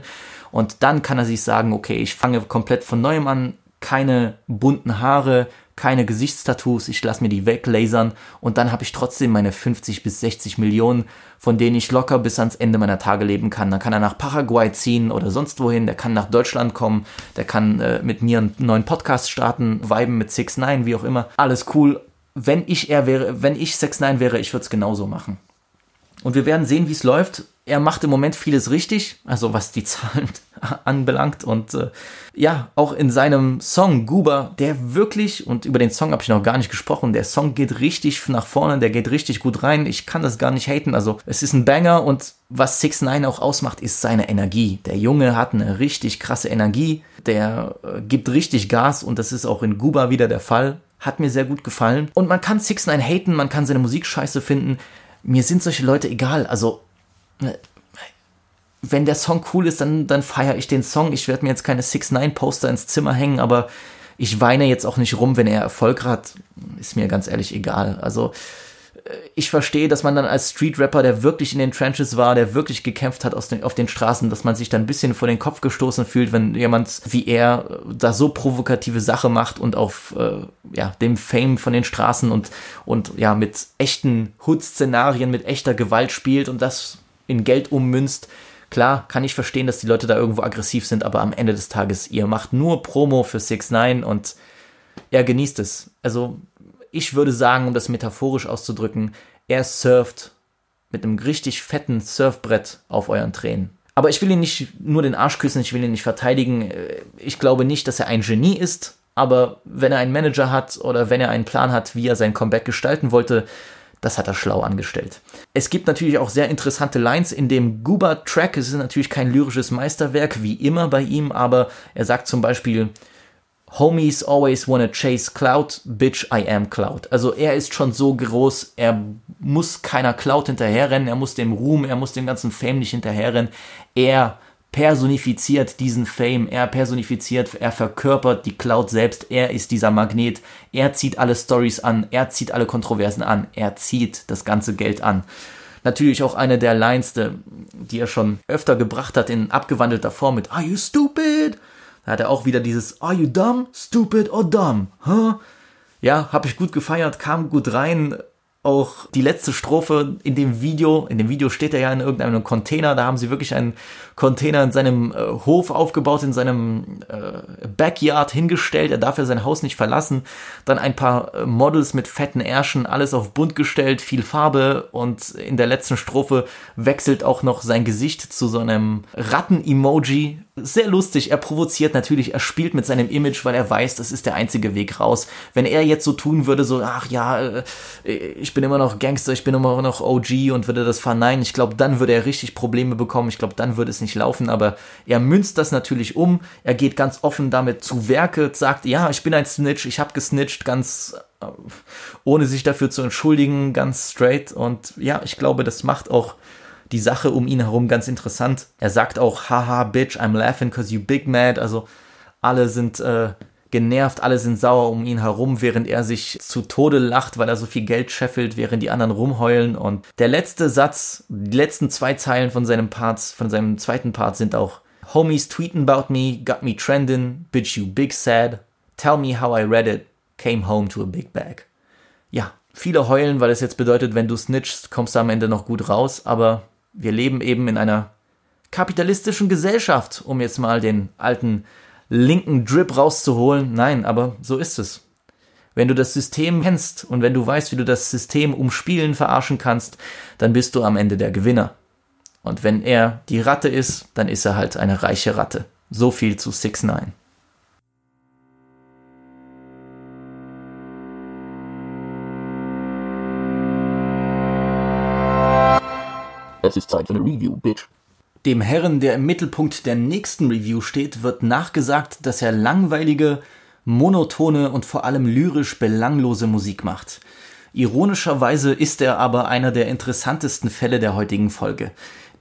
Und dann kann er sich sagen, okay, ich fange komplett von neuem an, keine bunten Haare, keine Gesichtstattoos, ich lasse mir die weglasern und dann habe ich trotzdem meine 50 bis 60 Millionen, von denen ich locker bis ans Ende meiner Tage leben kann. Dann kann er nach Paraguay ziehen oder sonst wohin, der kann nach Deutschland kommen, der kann äh, mit mir einen neuen Podcast starten, viben mit 6 9 wie auch immer. Alles cool, wenn ich er wäre, wenn ich 6 9 wäre, ich würde es genauso machen. Und wir werden sehen, wie es läuft. Er macht im Moment vieles richtig, also was die Zahlen anbelangt. Und äh, ja, auch in seinem Song Guba, der wirklich, und über den Song habe ich noch gar nicht gesprochen, der Song geht richtig nach vorne, der geht richtig gut rein. Ich kann das gar nicht haten. Also es ist ein Banger und was 6 9 auch ausmacht, ist seine Energie. Der Junge hat eine richtig krasse Energie, der äh, gibt richtig Gas und das ist auch in Guba wieder der Fall. Hat mir sehr gut gefallen. Und man kann 6 9 haten, man kann seine Musik scheiße finden. Mir sind solche Leute egal. Also, äh, wenn der Song cool ist, dann, dann feiere ich den Song. Ich werde mir jetzt keine 6 9 Poster ins Zimmer hängen, aber ich weine jetzt auch nicht rum, wenn er Erfolg hat. Ist mir ganz ehrlich egal. Also, ich verstehe, dass man dann als Street-Rapper, der wirklich in den Trenches war, der wirklich gekämpft hat den, auf den Straßen, dass man sich dann ein bisschen vor den Kopf gestoßen fühlt, wenn jemand wie er da so provokative Sache macht und auf äh, ja, dem Fame von den Straßen und, und ja, mit echten Hood-Szenarien, mit echter Gewalt spielt und das in Geld ummünzt. Klar, kann ich verstehen, dass die Leute da irgendwo aggressiv sind, aber am Ende des Tages, ihr macht nur Promo für 6 9 und er genießt es. Also ich würde sagen, um das metaphorisch auszudrücken, er surft mit einem richtig fetten Surfbrett auf euren Tränen. Aber ich will ihn nicht nur den Arsch küssen, ich will ihn nicht verteidigen. Ich glaube nicht, dass er ein Genie ist, aber wenn er einen Manager hat oder wenn er einen Plan hat, wie er sein Comeback gestalten wollte, das hat er schlau angestellt. Es gibt natürlich auch sehr interessante Lines in dem Guba-Track. Es ist natürlich kein lyrisches Meisterwerk, wie immer bei ihm, aber er sagt zum Beispiel, Homies always wanna chase Cloud, bitch, I am Cloud. Also er ist schon so groß, er muss keiner Cloud hinterherrennen, er muss dem Ruhm, er muss dem ganzen Fame nicht hinterherrennen. Er personifiziert diesen Fame, er personifiziert, er verkörpert die Cloud selbst, er ist dieser Magnet, er zieht alle Stories an, er zieht alle Kontroversen an, er zieht das ganze Geld an. Natürlich auch eine der Lines, die er schon öfter gebracht hat in abgewandelter Form mit Are you stupid? Da hat er auch wieder dieses Are you dumb, stupid or dumb? Huh? Ja, habe ich gut gefeiert, kam gut rein, auch die letzte Strophe in dem Video, in dem Video steht er ja in irgendeinem Container, da haben sie wirklich einen Container in seinem äh, Hof aufgebaut, in seinem äh, Backyard hingestellt, er darf ja sein Haus nicht verlassen, dann ein paar äh, Models mit fetten Ärschen, alles auf bunt gestellt, viel Farbe. Und in der letzten Strophe wechselt auch noch sein Gesicht zu so einem Ratten-Emoji, sehr lustig, er provoziert natürlich, er spielt mit seinem Image, weil er weiß, das ist der einzige Weg raus. Wenn er jetzt so tun würde, so, ach ja, äh, ich bin immer noch Gangster, ich bin immer noch OG und würde das verneinen, ich glaube, dann würde er richtig Probleme bekommen, ich glaube, dann würde es nicht laufen, aber er münzt das natürlich um, er geht ganz offen damit zu Werke, sagt, ja, ich bin ein Snitch, ich habe gesnitcht, ganz äh, ohne sich dafür zu entschuldigen, ganz straight. Und ja, ich glaube, das macht auch die Sache um ihn herum ganz interessant. Er sagt auch, haha, bitch, I'm laughing cause you big mad. Also alle sind äh, genervt, alle sind sauer um ihn herum, während er sich zu Tode lacht, weil er so viel Geld scheffelt, während die anderen rumheulen. Und der letzte Satz, die letzten zwei Zeilen von seinem Parts, von seinem zweiten Part sind auch Homies tweeting about me, got me trending, bitch you big sad, tell me how I read it, came home to a big bag. Ja, viele heulen, weil es jetzt bedeutet, wenn du snitchst, kommst du am Ende noch gut raus, aber wir leben eben in einer kapitalistischen Gesellschaft, um jetzt mal den alten linken Drip rauszuholen. Nein, aber so ist es. Wenn du das System kennst und wenn du weißt, wie du das System umspielen, verarschen kannst, dann bist du am Ende der Gewinner. Und wenn er die Ratte ist, dann ist er halt eine reiche Ratte. So viel zu 6 9 Es ist Zeit für eine Review, Bitch. Dem Herren, der im Mittelpunkt der nächsten Review steht, wird nachgesagt, dass er langweilige, monotone und vor allem lyrisch belanglose Musik macht. Ironischerweise ist er aber einer der interessantesten Fälle der heutigen Folge.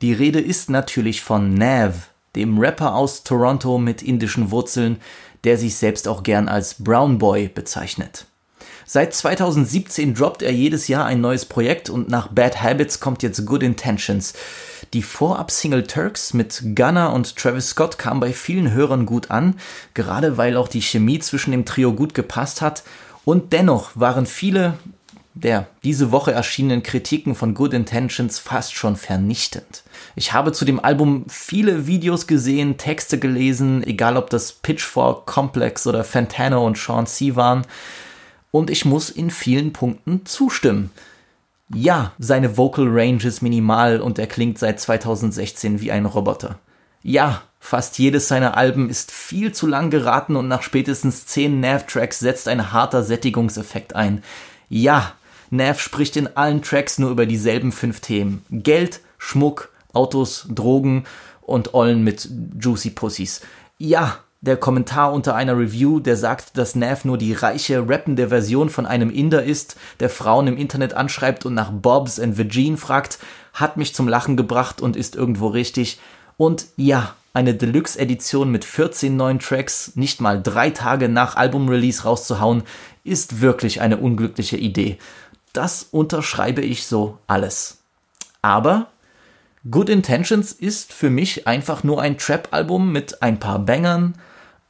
Die Rede ist natürlich von Nav, dem Rapper aus Toronto mit indischen Wurzeln, der sich selbst auch gern als Brown Boy bezeichnet. Seit 2017 droppt er jedes Jahr ein neues Projekt und nach Bad Habits kommt jetzt Good Intentions. Die Vorab-Single Turks mit Gunner und Travis Scott kam bei vielen Hörern gut an, gerade weil auch die Chemie zwischen dem Trio gut gepasst hat. Und dennoch waren viele der diese Woche erschienenen Kritiken von Good Intentions fast schon vernichtend. Ich habe zu dem Album viele Videos gesehen, Texte gelesen, egal ob das Pitchfork, Complex oder Fantano und Sean C waren und ich muss in vielen Punkten zustimmen. Ja, seine Vocal Range ist minimal und er klingt seit 2016 wie ein Roboter. Ja, fast jedes seiner Alben ist viel zu lang geraten und nach spätestens 10 Nav-Tracks setzt ein harter Sättigungseffekt ein. Ja, Nav spricht in allen Tracks nur über dieselben fünf Themen. Geld, Schmuck, Autos, Drogen und Ollen mit Juicy Pussies. Ja, der Kommentar unter einer Review, der sagt, dass Nav nur die reiche, rappende Version von einem Inder ist, der Frauen im Internet anschreibt und nach Bobs and Virgin fragt, hat mich zum Lachen gebracht und ist irgendwo richtig. Und ja, eine Deluxe-Edition mit 14 neuen Tracks nicht mal drei Tage nach Album-Release rauszuhauen, ist wirklich eine unglückliche Idee. Das unterschreibe ich so alles. Aber Good Intentions ist für mich einfach nur ein Trap-Album mit ein paar Bangern,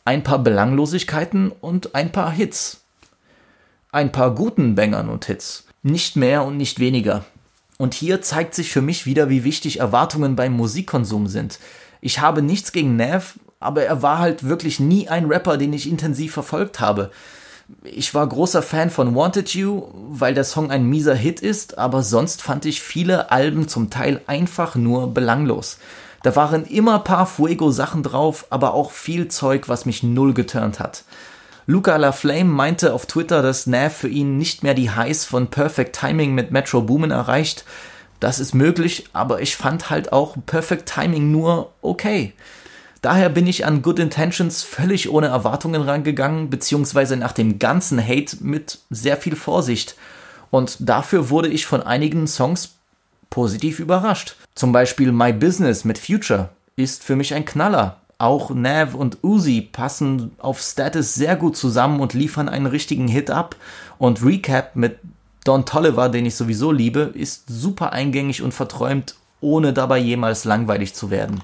ein paar Belanglosigkeiten und ein paar Hits. Ein paar guten Bangern und Hits. Nicht mehr und nicht weniger. Und hier zeigt sich für mich wieder, wie wichtig Erwartungen beim Musikkonsum sind. Ich habe nichts gegen Nav, aber er war halt wirklich nie ein Rapper, den ich intensiv verfolgt habe. Ich war großer Fan von Wanted You, weil der Song ein mieser Hit ist, aber sonst fand ich viele Alben zum Teil einfach nur belanglos. Da waren immer paar Fuego-Sachen drauf, aber auch viel Zeug, was mich null geturnt hat. Luca LaFlame meinte auf Twitter, dass Nav für ihn nicht mehr die Highs von Perfect Timing mit Metro Boomin erreicht. Das ist möglich, aber ich fand halt auch Perfect Timing nur okay. Daher bin ich an Good Intentions völlig ohne Erwartungen rangegangen, beziehungsweise nach dem ganzen Hate mit sehr viel Vorsicht. Und dafür wurde ich von einigen Songs positiv überrascht. Zum Beispiel My Business mit Future ist für mich ein Knaller. Auch Nav und Uzi passen auf Status sehr gut zusammen und liefern einen richtigen Hit ab. Und Recap mit Don Tolliver, den ich sowieso liebe, ist super eingängig und verträumt, ohne dabei jemals langweilig zu werden.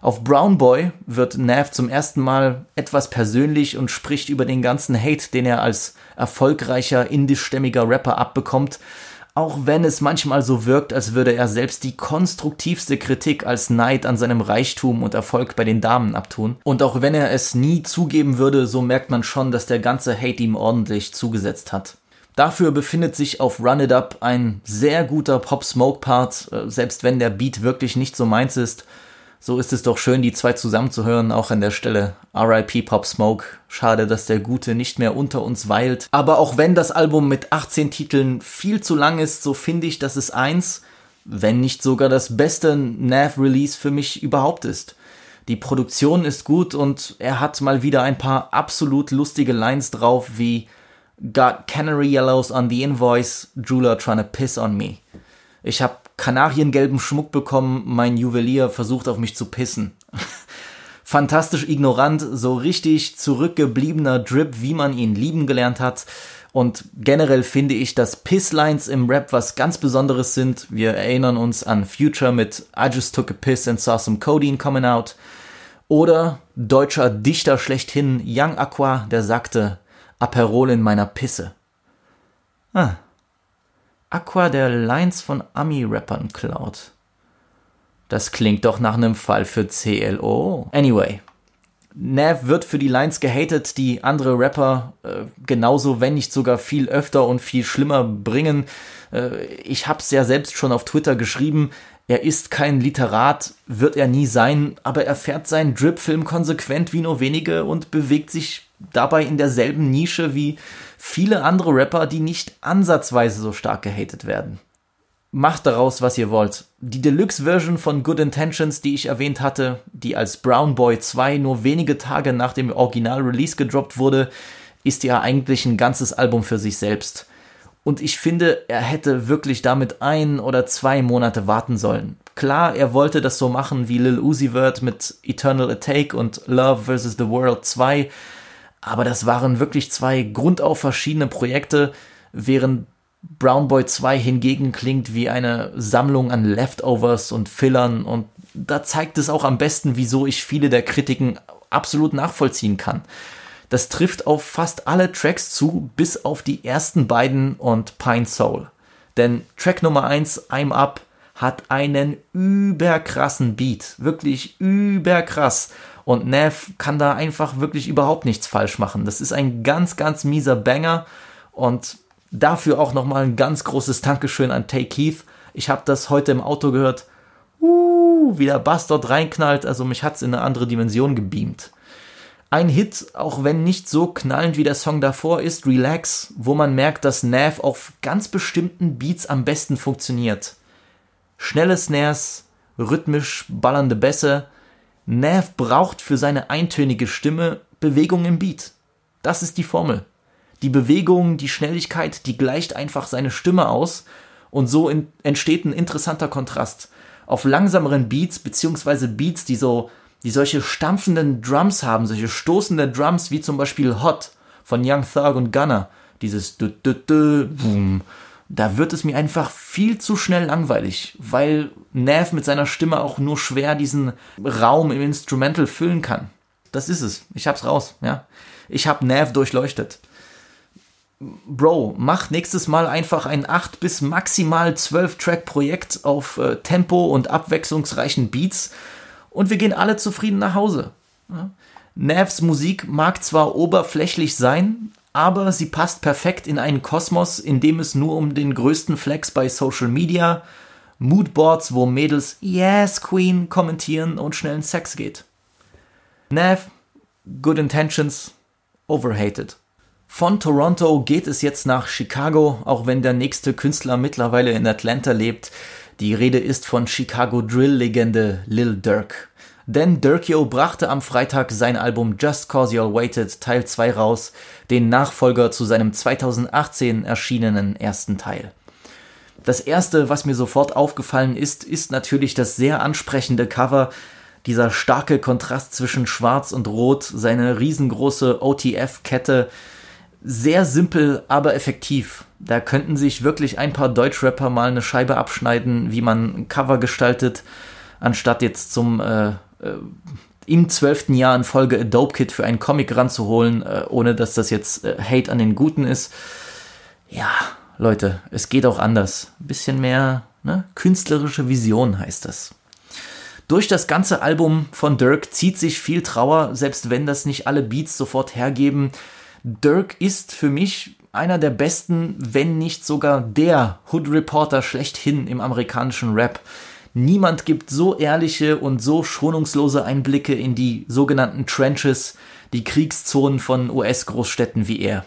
Auf Brown Boy wird Nav zum ersten Mal etwas persönlich und spricht über den ganzen Hate, den er als erfolgreicher indischstämmiger Rapper abbekommt, auch wenn es manchmal so wirkt, als würde er selbst die konstruktivste Kritik als Neid an seinem Reichtum und Erfolg bei den Damen abtun. Und auch wenn er es nie zugeben würde, so merkt man schon, dass der ganze Hate ihm ordentlich zugesetzt hat. Dafür befindet sich auf Run It Up ein sehr guter Pop-Smoke-Part, äh, selbst wenn der Beat wirklich nicht so meins ist. So ist es doch schön, die zwei zusammenzuhören, auch an der Stelle. RIP Pop Smoke. Schade, dass der Gute nicht mehr unter uns weilt. Aber auch wenn das Album mit 18 Titeln viel zu lang ist, so finde ich, dass es eins, wenn nicht sogar das beste Nav-Release für mich überhaupt ist. Die Produktion ist gut und er hat mal wieder ein paar absolut lustige Lines drauf, wie Got Canary Yellows on the Invoice, Jula trying to piss on me. Ich habe kanariengelben Schmuck bekommen, mein Juwelier versucht auf mich zu pissen. Fantastisch ignorant, so richtig zurückgebliebener Drip, wie man ihn lieben gelernt hat. Und generell finde ich, dass Pisslines im Rap was ganz Besonderes sind. Wir erinnern uns an Future mit I just took a piss and saw some codeine coming out. Oder deutscher Dichter schlechthin Young Aqua, der sagte, Aperol in meiner Pisse. Ah, Aqua der Lines von Ami-Rappern klaut. Das klingt doch nach einem Fall für CLO. Anyway, Nav wird für die Lines gehatet, die andere Rapper äh, genauso, wenn nicht sogar viel öfter und viel schlimmer bringen. Äh, ich hab's ja selbst schon auf Twitter geschrieben. Er ist kein Literat, wird er nie sein, aber er fährt seinen Drip-Film konsequent wie nur wenige und bewegt sich dabei in derselben Nische wie viele andere Rapper, die nicht ansatzweise so stark gehatet werden. Macht daraus, was ihr wollt. Die Deluxe-Version von Good Intentions, die ich erwähnt hatte, die als Brown Boy 2 nur wenige Tage nach dem Original-Release gedroppt wurde, ist ja eigentlich ein ganzes Album für sich selbst. Und ich finde, er hätte wirklich damit ein oder zwei Monate warten sollen. Klar, er wollte das so machen wie Lil Uzi Vert mit Eternal Attack und Love vs. The World 2, aber das waren wirklich zwei grundauf verschiedene Projekte, während Brown Boy 2 hingegen klingt wie eine Sammlung an Leftovers und Fillern und da zeigt es auch am besten, wieso ich viele der Kritiken absolut nachvollziehen kann. Das trifft auf fast alle Tracks zu, bis auf die ersten beiden und Pine Soul. Denn Track Nummer 1, I'm Up, hat einen überkrassen Beat. Wirklich überkrass. Und Nev kann da einfach wirklich überhaupt nichts falsch machen. Das ist ein ganz, ganz mieser Banger. Und dafür auch nochmal ein ganz großes Dankeschön an Tay Keith. Ich habe das heute im Auto gehört. Uh, wie der Bass dort reinknallt. Also mich hat's in eine andere Dimension gebeamt. Ein Hit, auch wenn nicht so knallend wie der Song davor, ist Relax, wo man merkt, dass Nav auf ganz bestimmten Beats am besten funktioniert. Schnelle Snares, rhythmisch ballernde Bässe, Nav braucht für seine eintönige Stimme Bewegung im Beat. Das ist die Formel. Die Bewegung, die Schnelligkeit, die gleicht einfach seine Stimme aus und so in, entsteht ein interessanter Kontrast. Auf langsameren Beats, beziehungsweise Beats, die so, die solche stampfenden Drums haben, solche stoßende Drums, wie zum Beispiel Hot von Young Thug und Gunner, dieses du, du, du, boom, da wird es mir einfach viel zu schnell langweilig, weil Nav mit seiner Stimme auch nur schwer diesen Raum im Instrumental füllen kann. Das ist es. Ich hab's raus, ja. Ich hab Nav durchleuchtet. Bro, mach nächstes Mal einfach ein 8 bis maximal 12 Track Projekt auf äh, Tempo und abwechslungsreichen Beats und wir gehen alle zufrieden nach Hause. Ja? Navs Musik mag zwar oberflächlich sein, aber sie passt perfekt in einen Kosmos, in dem es nur um den größten Flex bei Social Media, Moodboards, wo Mädels Yes Queen kommentieren und schnellen Sex geht. Nav, Good Intentions, Overhated. Von Toronto geht es jetzt nach Chicago, auch wenn der nächste Künstler mittlerweile in Atlanta lebt. Die Rede ist von Chicago Drill-Legende Lil Durk. Denn Durkio brachte am Freitag sein Album Just Cause You're Waited Teil 2 raus, den Nachfolger zu seinem 2018 erschienenen ersten Teil. Das erste, was mir sofort aufgefallen ist, ist natürlich das sehr ansprechende Cover, dieser starke Kontrast zwischen Schwarz und Rot, seine riesengroße OTF-Kette, sehr simpel, aber effektiv. Da könnten sich wirklich ein paar Deutschrapper mal eine Scheibe abschneiden, wie man Cover gestaltet, anstatt jetzt zum äh, äh, im zwölften Jahr in Folge A Dope Kit für einen Comic ranzuholen, äh, ohne dass das jetzt äh, Hate an den Guten ist. Ja, Leute, es geht auch anders. Ein bisschen mehr ne? künstlerische Vision heißt das. Durch das ganze Album von Dirk zieht sich viel Trauer, selbst wenn das nicht alle Beats sofort hergeben. Dirk ist für mich einer der besten, wenn nicht sogar der Hood Reporter schlechthin im amerikanischen Rap. Niemand gibt so ehrliche und so schonungslose Einblicke in die sogenannten Trenches, die Kriegszonen von US-Großstädten wie er.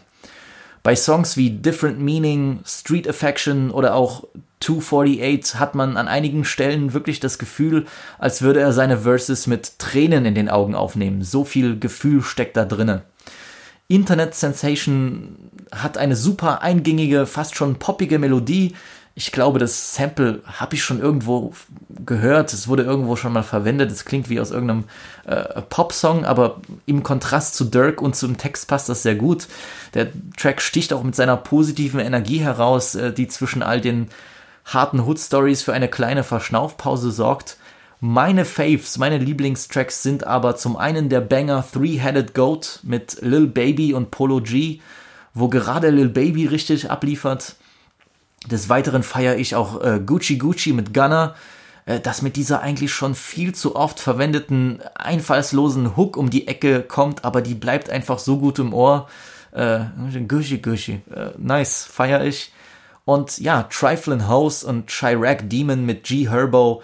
Bei Songs wie Different Meaning, Street Affection oder auch 248 hat man an einigen Stellen wirklich das Gefühl, als würde er seine Verses mit Tränen in den Augen aufnehmen. So viel Gefühl steckt da drinnen. Internet Sensation hat eine super eingängige, fast schon poppige Melodie. Ich glaube, das Sample habe ich schon irgendwo gehört. Es wurde irgendwo schon mal verwendet. Es klingt wie aus irgendeinem äh, Popsong, aber im Kontrast zu Dirk und zum Text passt das sehr gut. Der Track sticht auch mit seiner positiven Energie heraus, äh, die zwischen all den harten Hood Stories für eine kleine Verschnaufpause sorgt. Meine Faves, meine Lieblingstracks sind aber zum einen der Banger Three-Headed Goat mit Lil Baby und Polo G, wo gerade Lil Baby richtig abliefert. Des Weiteren feiere ich auch äh, Gucci Gucci mit Gunner, äh, das mit dieser eigentlich schon viel zu oft verwendeten einfallslosen Hook um die Ecke kommt, aber die bleibt einfach so gut im Ohr. Äh, Gucci Gucci, äh, nice, feiere ich. Und ja, Triflin House und Chirac Demon mit G Herbo,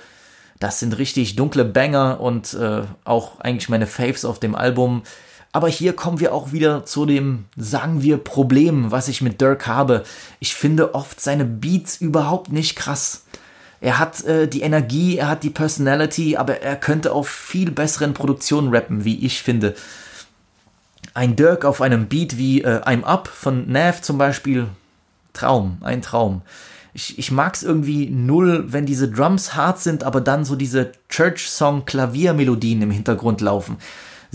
das sind richtig dunkle Banger und äh, auch eigentlich meine Faves auf dem Album. Aber hier kommen wir auch wieder zu dem, sagen wir, Problem, was ich mit Dirk habe. Ich finde oft seine Beats überhaupt nicht krass. Er hat äh, die Energie, er hat die Personality, aber er könnte auf viel besseren Produktionen rappen, wie ich finde. Ein Dirk auf einem Beat wie äh, I'm Up von Nav zum Beispiel, Traum, ein Traum ich, ich mag es irgendwie null, wenn diese Drums hart sind, aber dann so diese Church-Song-Klaviermelodien im Hintergrund laufen.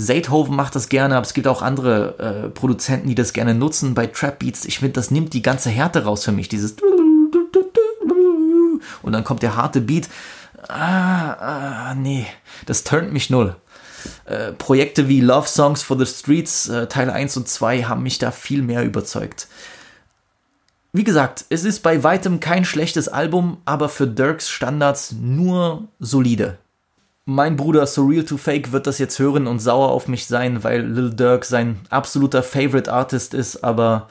Seithoven macht das gerne, aber es gibt auch andere äh, Produzenten, die das gerne nutzen bei Trap Beats. Ich finde, das nimmt die ganze Härte raus für mich, dieses und dann kommt der harte Beat. Ah, ah nee, das turnt mich null. Äh, Projekte wie Love Songs for the Streets äh, Teil 1 und 2 haben mich da viel mehr überzeugt. Wie gesagt, es ist bei weitem kein schlechtes Album, aber für Dirks Standards nur solide. Mein Bruder Surreal to Fake wird das jetzt hören und sauer auf mich sein, weil Lil Dirk sein absoluter Favorite Artist ist, aber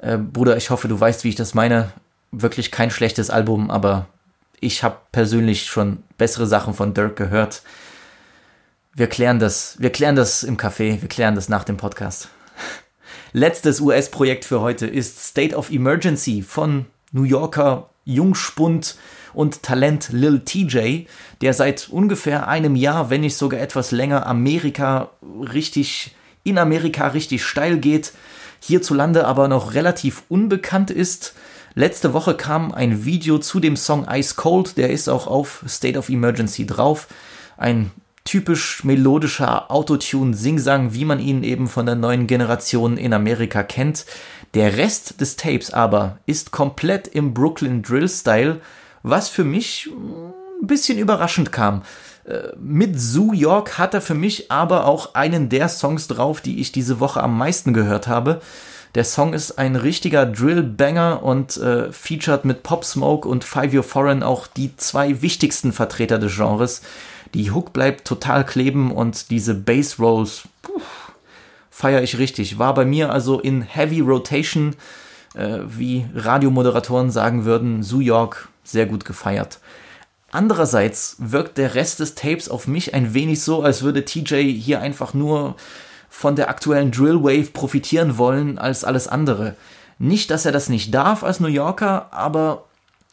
äh, Bruder, ich hoffe, du weißt, wie ich das meine. Wirklich kein schlechtes Album, aber ich habe persönlich schon bessere Sachen von Dirk gehört. Wir klären das, wir klären das im Café, wir klären das nach dem Podcast. Letztes US-Projekt für heute ist State of Emergency von New Yorker Jungspund und Talent Lil TJ, der seit ungefähr einem Jahr, wenn nicht sogar etwas länger, Amerika richtig, in Amerika richtig steil geht, hierzulande aber noch relativ unbekannt ist. Letzte Woche kam ein Video zu dem Song Ice Cold, der ist auch auf State of Emergency drauf. Ein typisch melodischer Autotune-Singsang, wie man ihn eben von der neuen Generation in Amerika kennt. Der Rest des Tapes aber ist komplett im Brooklyn Drill-Style, was für mich ein bisschen überraschend kam. Äh, mit Zoo York hat er für mich aber auch einen der Songs drauf, die ich diese Woche am meisten gehört habe. Der Song ist ein richtiger Drill-Banger und äh, featured mit Pop Smoke und Five Year Foreign auch die zwei wichtigsten Vertreter des Genres. Die Hook bleibt total kleben und diese Bass Rolls feiere ich richtig. War bei mir also in Heavy Rotation, äh, wie Radiomoderatoren sagen würden, Zoo York sehr gut gefeiert. Andererseits wirkt der Rest des Tapes auf mich ein wenig so, als würde TJ hier einfach nur von der aktuellen Drill Wave profitieren wollen als alles andere. Nicht, dass er das nicht darf als New Yorker, aber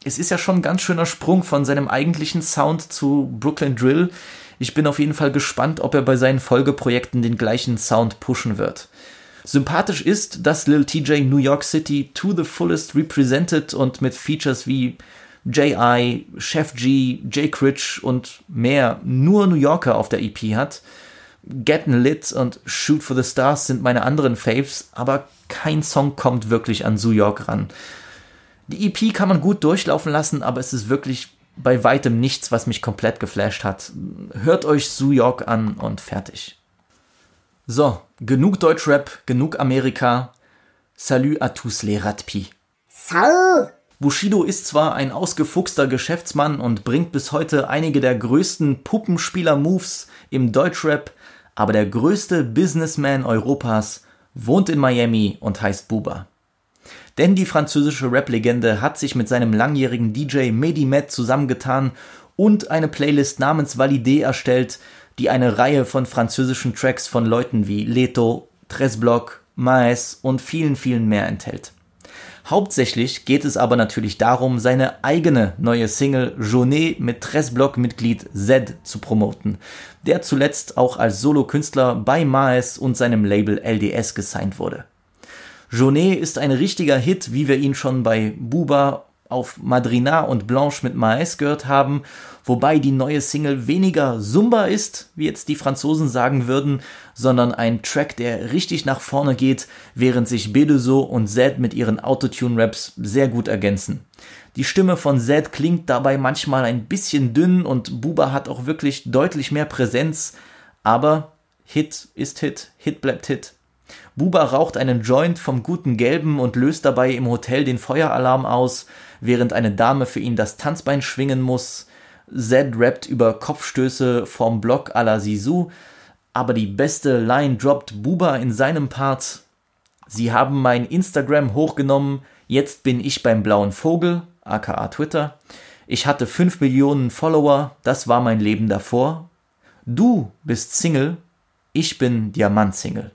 es ist ja schon ein ganz schöner Sprung von seinem eigentlichen Sound zu Brooklyn Drill. Ich bin auf jeden Fall gespannt, ob er bei seinen Folgeprojekten den gleichen Sound pushen wird. Sympathisch ist, dass Lil TJ New York City to the fullest represented und mit Features wie J.I., Chef G, J. Critch und mehr nur New Yorker auf der EP hat. Gettin' Lit und Shoot for the Stars sind meine anderen Faves, aber kein Song kommt wirklich an New York ran. Die EP kann man gut durchlaufen lassen, aber es ist wirklich bei weitem nichts, was mich komplett geflasht hat. Hört euch New York an und fertig. So, genug Deutschrap, genug Amerika. Salut à tous les Ratpi. Salut! Bushido ist zwar ein ausgefuchster Geschäftsmann und bringt bis heute einige der größten Puppenspieler-Moves im Deutschrap, aber der größte Businessman Europas wohnt in Miami und heißt Buba. Denn die französische Rap-Legende hat sich mit seinem langjährigen DJ Mehdi Med zusammengetan und eine Playlist namens Validé erstellt, die eine Reihe von französischen Tracks von Leuten wie Leto, Tresblock, Maes und vielen, vielen mehr enthält. Hauptsächlich geht es aber natürlich darum, seine eigene neue Single Journée mit Tressblock-Mitglied Z zu promoten, der zuletzt auch als Solokünstler bei Maes und seinem Label LDS gesigned wurde. Journée ist ein richtiger Hit, wie wir ihn schon bei Buba auf Madrina und Blanche mit Maes gehört haben, wobei die neue Single weniger Zumba ist, wie jetzt die Franzosen sagen würden, sondern ein Track, der richtig nach vorne geht, während sich Bedeso und Zed mit ihren Autotune-Raps sehr gut ergänzen. Die Stimme von Zed klingt dabei manchmal ein bisschen dünn und Buba hat auch wirklich deutlich mehr Präsenz, aber Hit ist Hit, Hit bleibt Hit. Buba raucht einen Joint vom guten Gelben und löst dabei im Hotel den Feueralarm aus, während eine Dame für ihn das Tanzbein schwingen muss. Zed rappt über Kopfstöße vom Block à la Sisu, aber die beste Line droppt Buba in seinem Part. Sie haben mein Instagram hochgenommen, jetzt bin ich beim blauen Vogel, aka Twitter. Ich hatte 5 Millionen Follower, das war mein Leben davor. Du bist Single, ich bin Diamant-Single.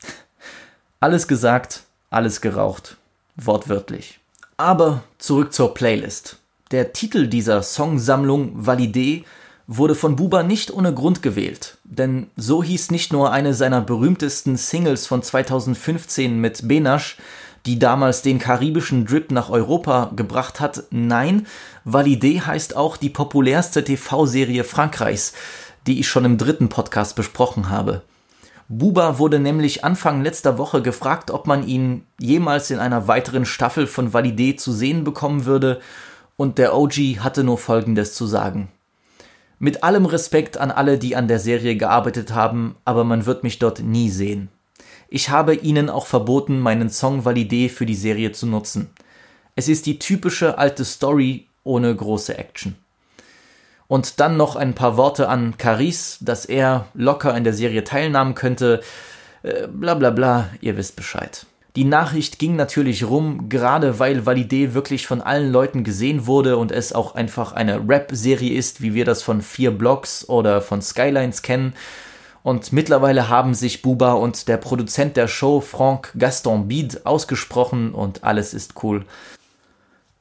Alles gesagt, alles geraucht. Wortwörtlich. Aber zurück zur Playlist. Der Titel dieser Songsammlung Validé wurde von Buba nicht ohne Grund gewählt, denn so hieß nicht nur eine seiner berühmtesten Singles von 2015 mit Benash, die damals den karibischen Drip nach Europa gebracht hat, nein, Validé heißt auch die populärste TV-Serie Frankreichs, die ich schon im dritten Podcast besprochen habe. Buba wurde nämlich Anfang letzter Woche gefragt, ob man ihn jemals in einer weiteren Staffel von Validé zu sehen bekommen würde, und der OG hatte nur Folgendes zu sagen. Mit allem Respekt an alle, die an der Serie gearbeitet haben, aber man wird mich dort nie sehen. Ich habe ihnen auch verboten, meinen Song Validé für die Serie zu nutzen. Es ist die typische alte Story ohne große Action. Und dann noch ein paar Worte an Caris, dass er locker in der Serie teilnehmen könnte. Äh, bla bla bla, ihr wisst Bescheid. Die Nachricht ging natürlich rum, gerade weil Validé wirklich von allen Leuten gesehen wurde und es auch einfach eine Rap-Serie ist, wie wir das von vier Blocks oder von Skylines kennen. Und mittlerweile haben sich Buba und der Produzent der Show, Franck Gaston Bide, ausgesprochen und alles ist cool.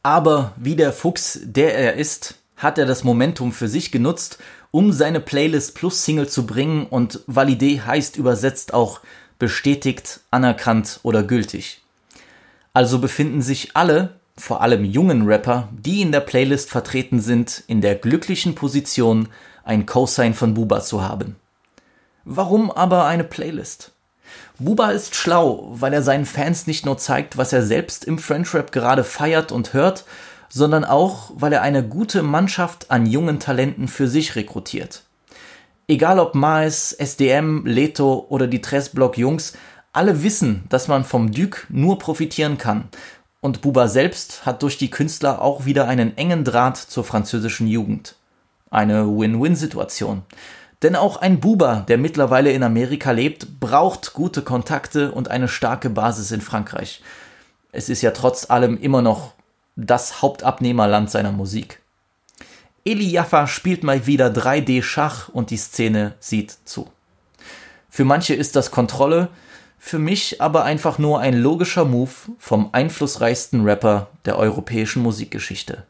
Aber wie der Fuchs, der er ist, hat er das Momentum für sich genutzt, um seine Playlist plus Single zu bringen und validé heißt übersetzt auch bestätigt, anerkannt oder gültig. Also befinden sich alle, vor allem jungen Rapper, die in der Playlist vertreten sind, in der glücklichen Position, ein Cosign von Buba zu haben. Warum aber eine Playlist? Buba ist schlau, weil er seinen Fans nicht nur zeigt, was er selbst im French Rap gerade feiert und hört, sondern auch, weil er eine gute Mannschaft an jungen Talenten für sich rekrutiert. Egal ob Maes, SDM, Leto oder die Tressblock Jungs, alle wissen, dass man vom Duke nur profitieren kann. Und Buba selbst hat durch die Künstler auch wieder einen engen Draht zur französischen Jugend. Eine Win-Win-Situation. Denn auch ein Buba, der mittlerweile in Amerika lebt, braucht gute Kontakte und eine starke Basis in Frankreich. Es ist ja trotz allem immer noch das Hauptabnehmerland seiner Musik. Eli Jaffa spielt mal wieder 3D Schach und die Szene sieht zu. Für manche ist das Kontrolle, für mich aber einfach nur ein logischer Move vom einflussreichsten Rapper der europäischen Musikgeschichte.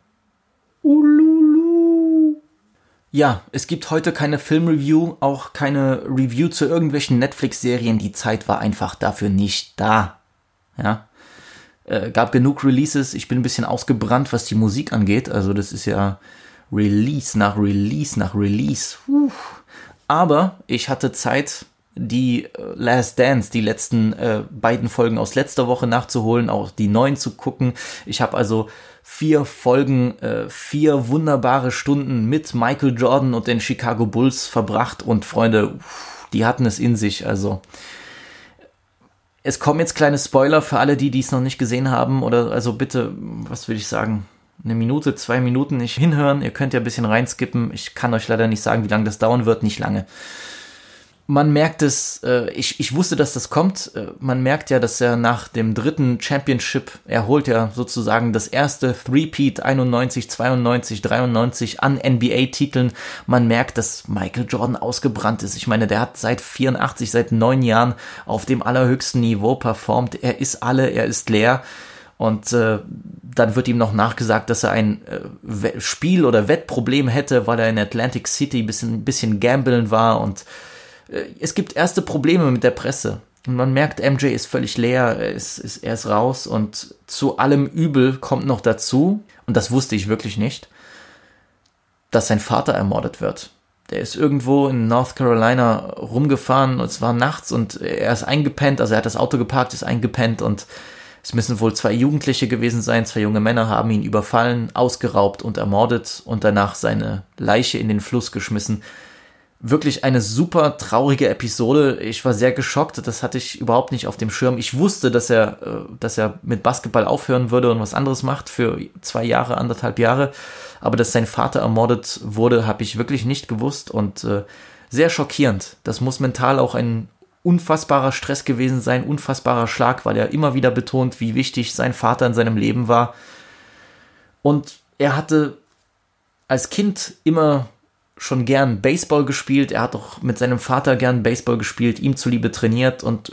Ja, es gibt heute keine Filmreview, auch keine Review zu irgendwelchen Netflix-Serien. Die Zeit war einfach dafür nicht da. Ja. Äh, gab genug Releases. Ich bin ein bisschen ausgebrannt, was die Musik angeht. Also, das ist ja Release nach Release nach Release. Puh. Aber ich hatte Zeit, die äh, Last Dance, die letzten äh, beiden Folgen aus letzter Woche nachzuholen, auch die neuen zu gucken. Ich habe also vier Folgen, äh, vier wunderbare Stunden mit Michael Jordan und den Chicago Bulls verbracht und Freunde, die hatten es in sich. Also es kommen jetzt kleine Spoiler für alle, die dies noch nicht gesehen haben oder also bitte, was will ich sagen? Eine Minute, zwei Minuten nicht hinhören. Ihr könnt ja ein bisschen reinskippen. Ich kann euch leider nicht sagen, wie lange das dauern wird. Nicht lange man merkt es, äh, ich, ich wusste, dass das kommt. Äh, man merkt ja, dass er nach dem dritten Championship, er holt ja sozusagen das erste Three-Peat 91, 92, 93 an NBA-Titeln. Man merkt, dass Michael Jordan ausgebrannt ist. Ich meine, der hat seit 84, seit neun Jahren auf dem allerhöchsten Niveau performt. Er ist alle, er ist leer. Und äh, dann wird ihm noch nachgesagt, dass er ein äh, Spiel- oder Wettproblem hätte, weil er in Atlantic City ein bisschen, bisschen gambeln war und es gibt erste Probleme mit der Presse. Und man merkt, MJ ist völlig leer, er ist, ist, er ist raus und zu allem Übel kommt noch dazu, und das wusste ich wirklich nicht, dass sein Vater ermordet wird. Der ist irgendwo in North Carolina rumgefahren und es war nachts und er ist eingepennt, also er hat das Auto geparkt, ist eingepennt und es müssen wohl zwei Jugendliche gewesen sein, zwei junge Männer haben ihn überfallen, ausgeraubt und ermordet und danach seine Leiche in den Fluss geschmissen wirklich eine super traurige Episode. Ich war sehr geschockt. Das hatte ich überhaupt nicht auf dem Schirm. Ich wusste, dass er, äh, dass er mit Basketball aufhören würde und was anderes macht für zwei Jahre, anderthalb Jahre. Aber dass sein Vater ermordet wurde, habe ich wirklich nicht gewusst und äh, sehr schockierend. Das muss mental auch ein unfassbarer Stress gewesen sein, unfassbarer Schlag, weil er immer wieder betont, wie wichtig sein Vater in seinem Leben war. Und er hatte als Kind immer schon gern Baseball gespielt. Er hat auch mit seinem Vater gern Baseball gespielt, ihm zuliebe trainiert und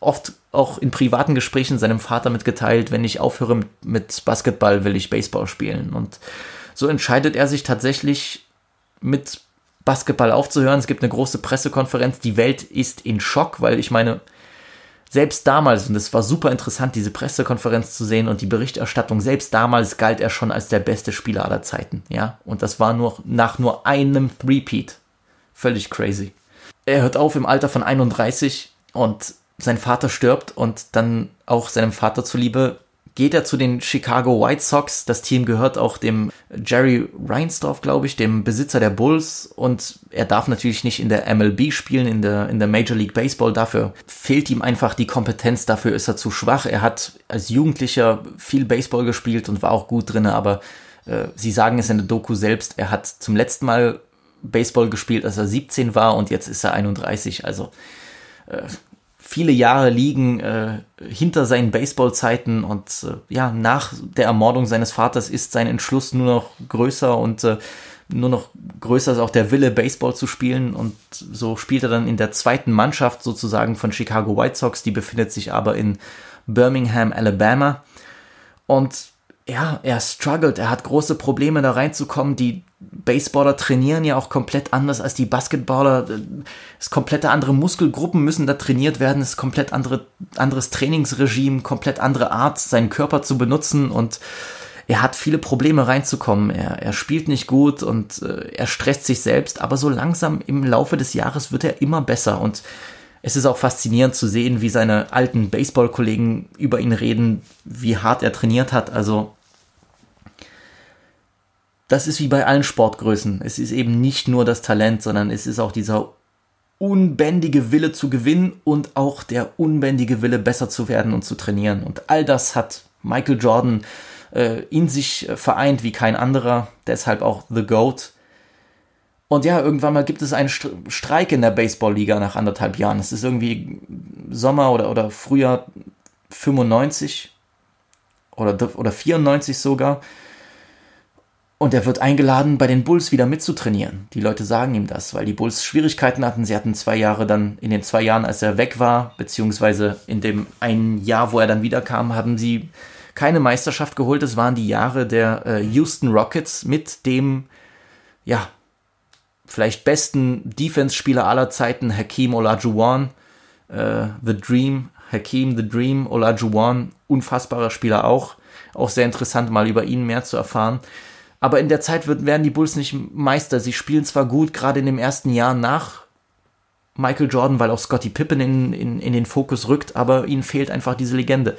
oft auch in privaten Gesprächen seinem Vater mitgeteilt, wenn ich aufhöre mit Basketball, will ich Baseball spielen. Und so entscheidet er sich tatsächlich mit Basketball aufzuhören. Es gibt eine große Pressekonferenz. Die Welt ist in Schock, weil ich meine, selbst damals, und es war super interessant, diese Pressekonferenz zu sehen und die Berichterstattung, selbst damals galt er schon als der beste Spieler aller Zeiten, ja. Und das war nur nach nur einem Threepeat. Völlig crazy. Er hört auf im Alter von 31 und sein Vater stirbt und dann auch seinem Vater zuliebe geht er zu den Chicago White Sox. Das Team gehört auch dem Jerry Reinsdorf, glaube ich, dem Besitzer der Bulls. Und er darf natürlich nicht in der MLB spielen, in der, in der Major League Baseball. Dafür fehlt ihm einfach die Kompetenz. Dafür ist er zu schwach. Er hat als Jugendlicher viel Baseball gespielt und war auch gut drin. Aber äh, sie sagen es in der Doku selbst. Er hat zum letzten Mal Baseball gespielt, als er 17 war und jetzt ist er 31. Also äh, viele Jahre liegen äh, hinter seinen Baseballzeiten und äh, ja, nach der Ermordung seines Vaters ist sein Entschluss nur noch größer und äh, nur noch größer ist auch der Wille, Baseball zu spielen. Und so spielt er dann in der zweiten Mannschaft sozusagen von Chicago White Sox. Die befindet sich aber in Birmingham, Alabama. Und ja, er struggelt, er hat große Probleme da reinzukommen. Die Baseballer trainieren ja auch komplett anders als die Basketballer. Es komplette andere Muskelgruppen müssen da trainiert werden. Es ist komplett andere, anderes Trainingsregime, komplett andere Art, seinen Körper zu benutzen und er hat viele Probleme reinzukommen. Er, er spielt nicht gut und äh, er stresst sich selbst, aber so langsam im Laufe des Jahres wird er immer besser und es ist auch faszinierend zu sehen, wie seine alten Baseball-Kollegen über ihn reden, wie hart er trainiert hat. Also das ist wie bei allen Sportgrößen. Es ist eben nicht nur das Talent, sondern es ist auch dieser unbändige Wille zu gewinnen und auch der unbändige Wille besser zu werden und zu trainieren. Und all das hat Michael Jordan äh, in sich vereint wie kein anderer. Deshalb auch The GOAT. Und ja, irgendwann mal gibt es einen Streik in der Baseballliga nach anderthalb Jahren. Es ist irgendwie Sommer oder, oder Frühjahr 95 oder, oder 94 sogar. Und er wird eingeladen, bei den Bulls wieder mitzutrainieren. Die Leute sagen ihm das, weil die Bulls Schwierigkeiten hatten. Sie hatten zwei Jahre dann, in den zwei Jahren, als er weg war, beziehungsweise in dem einen Jahr, wo er dann wiederkam, haben sie keine Meisterschaft geholt. Es waren die Jahre der äh, Houston Rockets mit dem, ja, vielleicht besten Defense-Spieler aller Zeiten, Hakeem Olajuwon, äh, The Dream, Hakeem The Dream, Olajuwon, unfassbarer Spieler auch. Auch sehr interessant, mal über ihn mehr zu erfahren. Aber in der Zeit wird, werden die Bulls nicht Meister. Sie spielen zwar gut, gerade in dem ersten Jahr nach Michael Jordan, weil auch Scottie Pippen in, in, in den Fokus rückt, aber ihnen fehlt einfach diese Legende.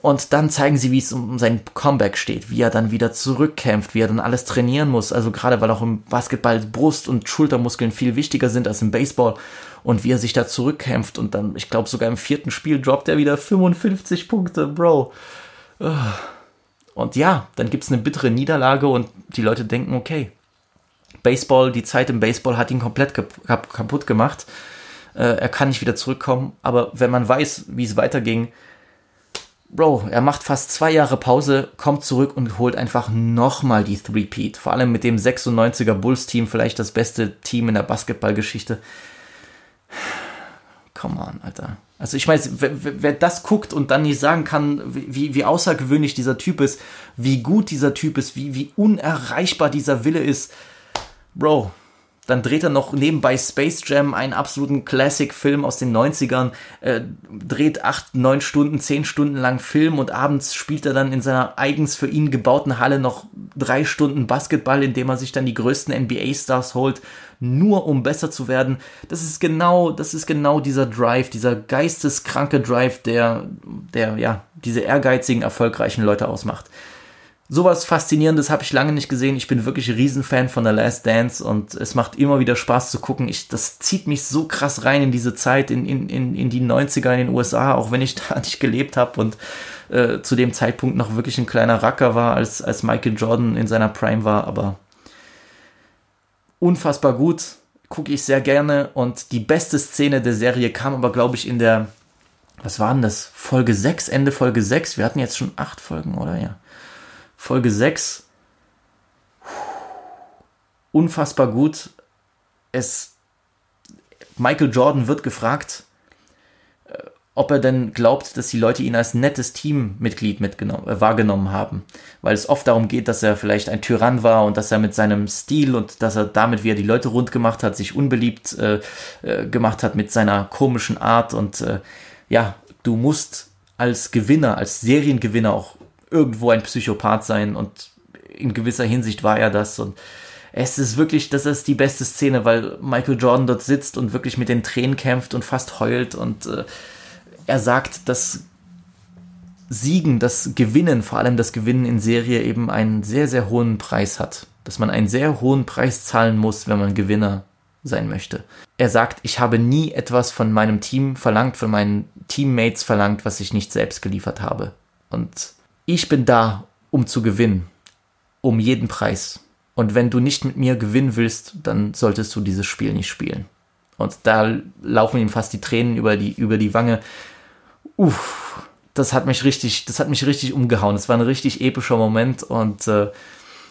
Und dann zeigen sie, wie es um sein Comeback steht, wie er dann wieder zurückkämpft, wie er dann alles trainieren muss. Also gerade weil auch im Basketball Brust- und Schultermuskeln viel wichtiger sind als im Baseball. Und wie er sich da zurückkämpft. Und dann, ich glaube, sogar im vierten Spiel droppt er wieder 55 Punkte, Bro. Ugh. Und ja, dann gibt es eine bittere Niederlage und die Leute denken, okay, Baseball, die Zeit im Baseball hat ihn komplett kaputt gemacht. Äh, er kann nicht wieder zurückkommen. Aber wenn man weiß, wie es weiterging, Bro, er macht fast zwei Jahre Pause, kommt zurück und holt einfach nochmal die Three-Peat. Vor allem mit dem 96er Bulls-Team, vielleicht das beste Team in der Basketballgeschichte. Come on, Alter. Also ich weiß, wer, wer, das guckt und dann nicht sagen kann, wie, wie außergewöhnlich dieser Typ ist, wie gut dieser Typ ist, wie, wie unerreichbar dieser Wille ist, Bro, dann dreht er noch nebenbei Space Jam, einen absoluten Classic-Film aus den 90ern, äh, dreht acht, neun Stunden, zehn Stunden lang Film und abends spielt er dann in seiner eigens für ihn gebauten Halle noch drei Stunden Basketball, indem er sich dann die größten NBA-Stars holt, nur um besser zu werden. Das ist genau, das ist genau dieser Drive, dieser geisteskranke Drive, der, der, ja, diese ehrgeizigen, erfolgreichen Leute ausmacht sowas Faszinierendes habe ich lange nicht gesehen. Ich bin wirklich Riesenfan von The Last Dance und es macht immer wieder Spaß zu gucken. Ich, das zieht mich so krass rein in diese Zeit, in, in, in, in die 90er in den USA, auch wenn ich da nicht gelebt habe und äh, zu dem Zeitpunkt noch wirklich ein kleiner Racker war, als, als Michael Jordan in seiner Prime war. Aber unfassbar gut, gucke ich sehr gerne. Und die beste Szene der Serie kam aber, glaube ich, in der, was war das? Folge 6, Ende Folge 6. Wir hatten jetzt schon acht Folgen, oder? Ja Folge 6. Unfassbar gut. Es, Michael Jordan wird gefragt, äh, ob er denn glaubt, dass die Leute ihn als nettes Teammitglied äh, wahrgenommen haben. Weil es oft darum geht, dass er vielleicht ein Tyrann war und dass er mit seinem Stil und dass er damit, wie er die Leute rund gemacht hat, sich unbeliebt äh, äh, gemacht hat mit seiner komischen Art. Und äh, ja, du musst als Gewinner, als Seriengewinner auch irgendwo ein Psychopath sein und in gewisser Hinsicht war er das und es ist wirklich, das ist die beste Szene, weil Michael Jordan dort sitzt und wirklich mit den Tränen kämpft und fast heult und äh, er sagt, dass Siegen, das Gewinnen, vor allem das Gewinnen in Serie eben einen sehr, sehr hohen Preis hat. Dass man einen sehr hohen Preis zahlen muss, wenn man Gewinner sein möchte. Er sagt, ich habe nie etwas von meinem Team verlangt, von meinen Teammates verlangt, was ich nicht selbst geliefert habe. Und ich bin da, um zu gewinnen. Um jeden Preis. Und wenn du nicht mit mir gewinnen willst, dann solltest du dieses Spiel nicht spielen. Und da laufen ihm fast die Tränen über die, über die Wange. Uff, das hat mich richtig, das hat mich richtig umgehauen. Es war ein richtig epischer Moment und äh,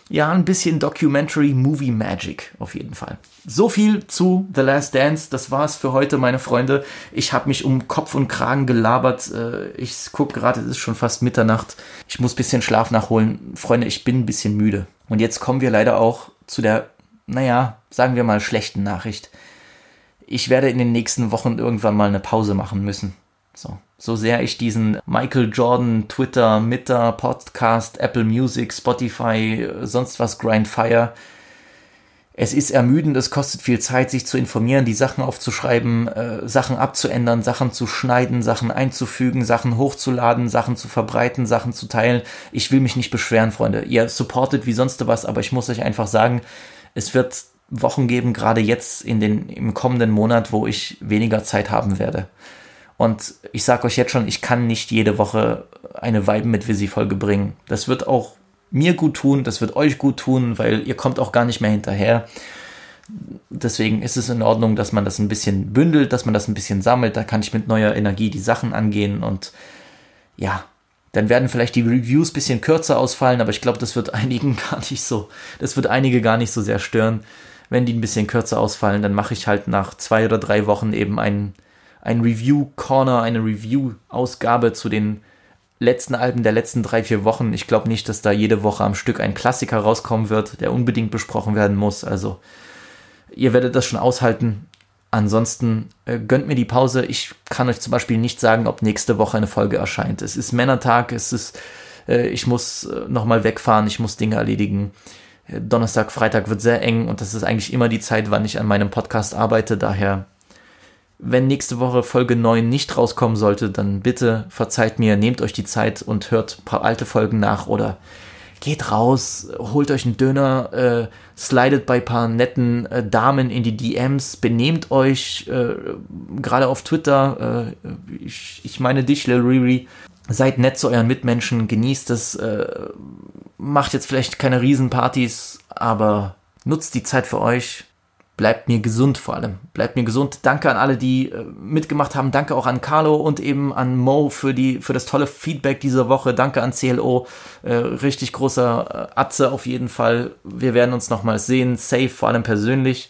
ja, ein bisschen Documentary Movie Magic auf jeden Fall. So viel zu The Last Dance. Das war's für heute, meine Freunde. Ich habe mich um Kopf und Kragen gelabert. Äh, ich gucke gerade, es ist schon fast Mitternacht. Ich muss bisschen Schlaf nachholen. Freunde, ich bin ein bisschen müde. Und jetzt kommen wir leider auch zu der, naja, sagen wir mal, schlechten Nachricht. Ich werde in den nächsten Wochen irgendwann mal eine Pause machen müssen. So, so sehr ich diesen Michael Jordan, Twitter, Mitter, Podcast, Apple Music, Spotify, sonst was Grind Fire. Es ist ermüdend, es kostet viel Zeit, sich zu informieren, die Sachen aufzuschreiben, äh, Sachen abzuändern, Sachen zu schneiden, Sachen einzufügen, Sachen hochzuladen, Sachen zu verbreiten, Sachen zu teilen. Ich will mich nicht beschweren, Freunde. Ihr supportet wie sonst was, aber ich muss euch einfach sagen, es wird Wochen geben, gerade jetzt in den, im kommenden Monat, wo ich weniger Zeit haben werde. Und ich sage euch jetzt schon, ich kann nicht jede Woche eine Vibe mit Visi-Folge bringen. Das wird auch mir gut tun, das wird euch gut tun, weil ihr kommt auch gar nicht mehr hinterher. Deswegen ist es in Ordnung, dass man das ein bisschen bündelt, dass man das ein bisschen sammelt. Da kann ich mit neuer Energie die Sachen angehen und ja, dann werden vielleicht die Reviews ein bisschen kürzer ausfallen, aber ich glaube, das wird einigen gar nicht so, das wird einige gar nicht so sehr stören. Wenn die ein bisschen kürzer ausfallen, dann mache ich halt nach zwei oder drei Wochen eben einen ein Review-Corner, eine Review-Ausgabe zu den letzten Alben der letzten drei, vier Wochen. Ich glaube nicht, dass da jede Woche am Stück ein Klassiker rauskommen wird, der unbedingt besprochen werden muss. Also ihr werdet das schon aushalten. Ansonsten äh, gönnt mir die Pause. Ich kann euch zum Beispiel nicht sagen, ob nächste Woche eine Folge erscheint. Es ist Männertag, es ist, äh, ich muss äh, nochmal wegfahren, ich muss Dinge erledigen. Äh, Donnerstag, Freitag wird sehr eng und das ist eigentlich immer die Zeit, wann ich an meinem Podcast arbeite. Daher wenn nächste Woche Folge 9 nicht rauskommen sollte, dann bitte verzeiht mir, nehmt euch die Zeit und hört ein paar alte Folgen nach oder geht raus, holt euch einen Döner, äh, slidet bei ein paar netten äh, Damen in die DMs, benehmt euch, äh, gerade auf Twitter, äh, ich, ich meine dich, Lil Riri, seid nett zu euren Mitmenschen, genießt es, äh, macht jetzt vielleicht keine Riesenpartys, aber nutzt die Zeit für euch, bleibt mir gesund vor allem. Bleibt mir gesund. Danke an alle, die äh, mitgemacht haben. Danke auch an Carlo und eben an Mo für die für das tolle Feedback dieser Woche. Danke an CLO. Äh, richtig großer äh, Atze auf jeden Fall. Wir werden uns nochmals sehen. Safe, vor allem persönlich.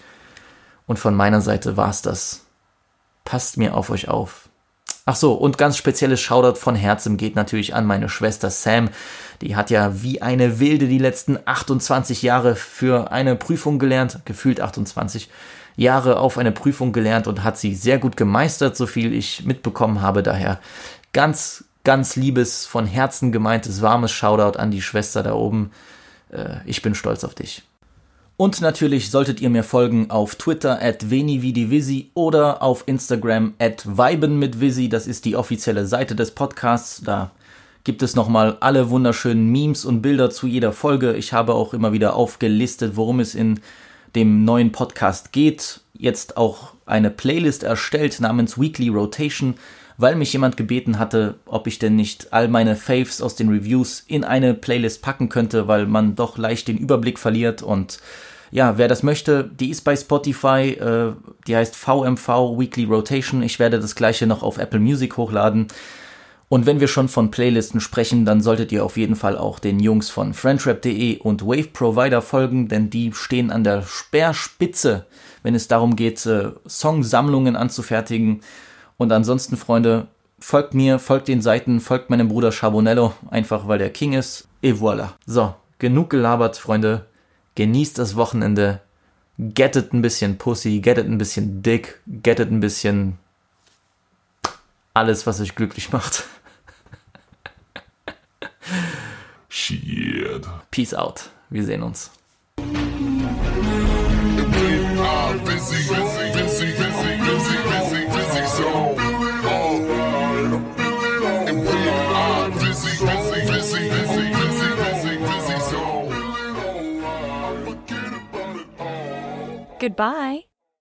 Und von meiner Seite war's das. Passt mir auf euch auf. Ach so, und ganz spezielles Shoutout von Herzen geht natürlich an meine Schwester Sam. Die hat ja wie eine Wilde die letzten 28 Jahre für eine Prüfung gelernt, gefühlt 28 Jahre auf eine Prüfung gelernt und hat sie sehr gut gemeistert, so viel ich mitbekommen habe. Daher ganz, ganz liebes, von Herzen gemeintes, warmes Shoutout an die Schwester da oben. Äh, ich bin stolz auf dich. Und natürlich solltet ihr mir folgen auf Twitter at venividivisi oder auf Instagram at vibenmitvisi. Das ist die offizielle Seite des Podcasts. Da gibt es nochmal alle wunderschönen Memes und Bilder zu jeder Folge. Ich habe auch immer wieder aufgelistet, worum es in dem neuen Podcast geht. Jetzt auch eine Playlist erstellt namens Weekly Rotation, weil mich jemand gebeten hatte, ob ich denn nicht all meine Faves aus den Reviews in eine Playlist packen könnte, weil man doch leicht den Überblick verliert und ja, wer das möchte, die ist bei Spotify, äh, die heißt VMV Weekly Rotation. Ich werde das gleiche noch auf Apple Music hochladen. Und wenn wir schon von Playlisten sprechen, dann solltet ihr auf jeden Fall auch den Jungs von friendrap.de und Wave Provider folgen, denn die stehen an der Speerspitze, wenn es darum geht, äh, Songsammlungen anzufertigen. Und ansonsten, Freunde, folgt mir, folgt den Seiten, folgt meinem Bruder Charbonello, einfach weil der King ist. Et voilà. So, genug gelabert, Freunde genießt das Wochenende, gettet ein bisschen Pussy, gettet ein bisschen Dick, gettet ein bisschen alles, was euch glücklich macht. Shit. Peace out. Wir sehen uns. Goodbye.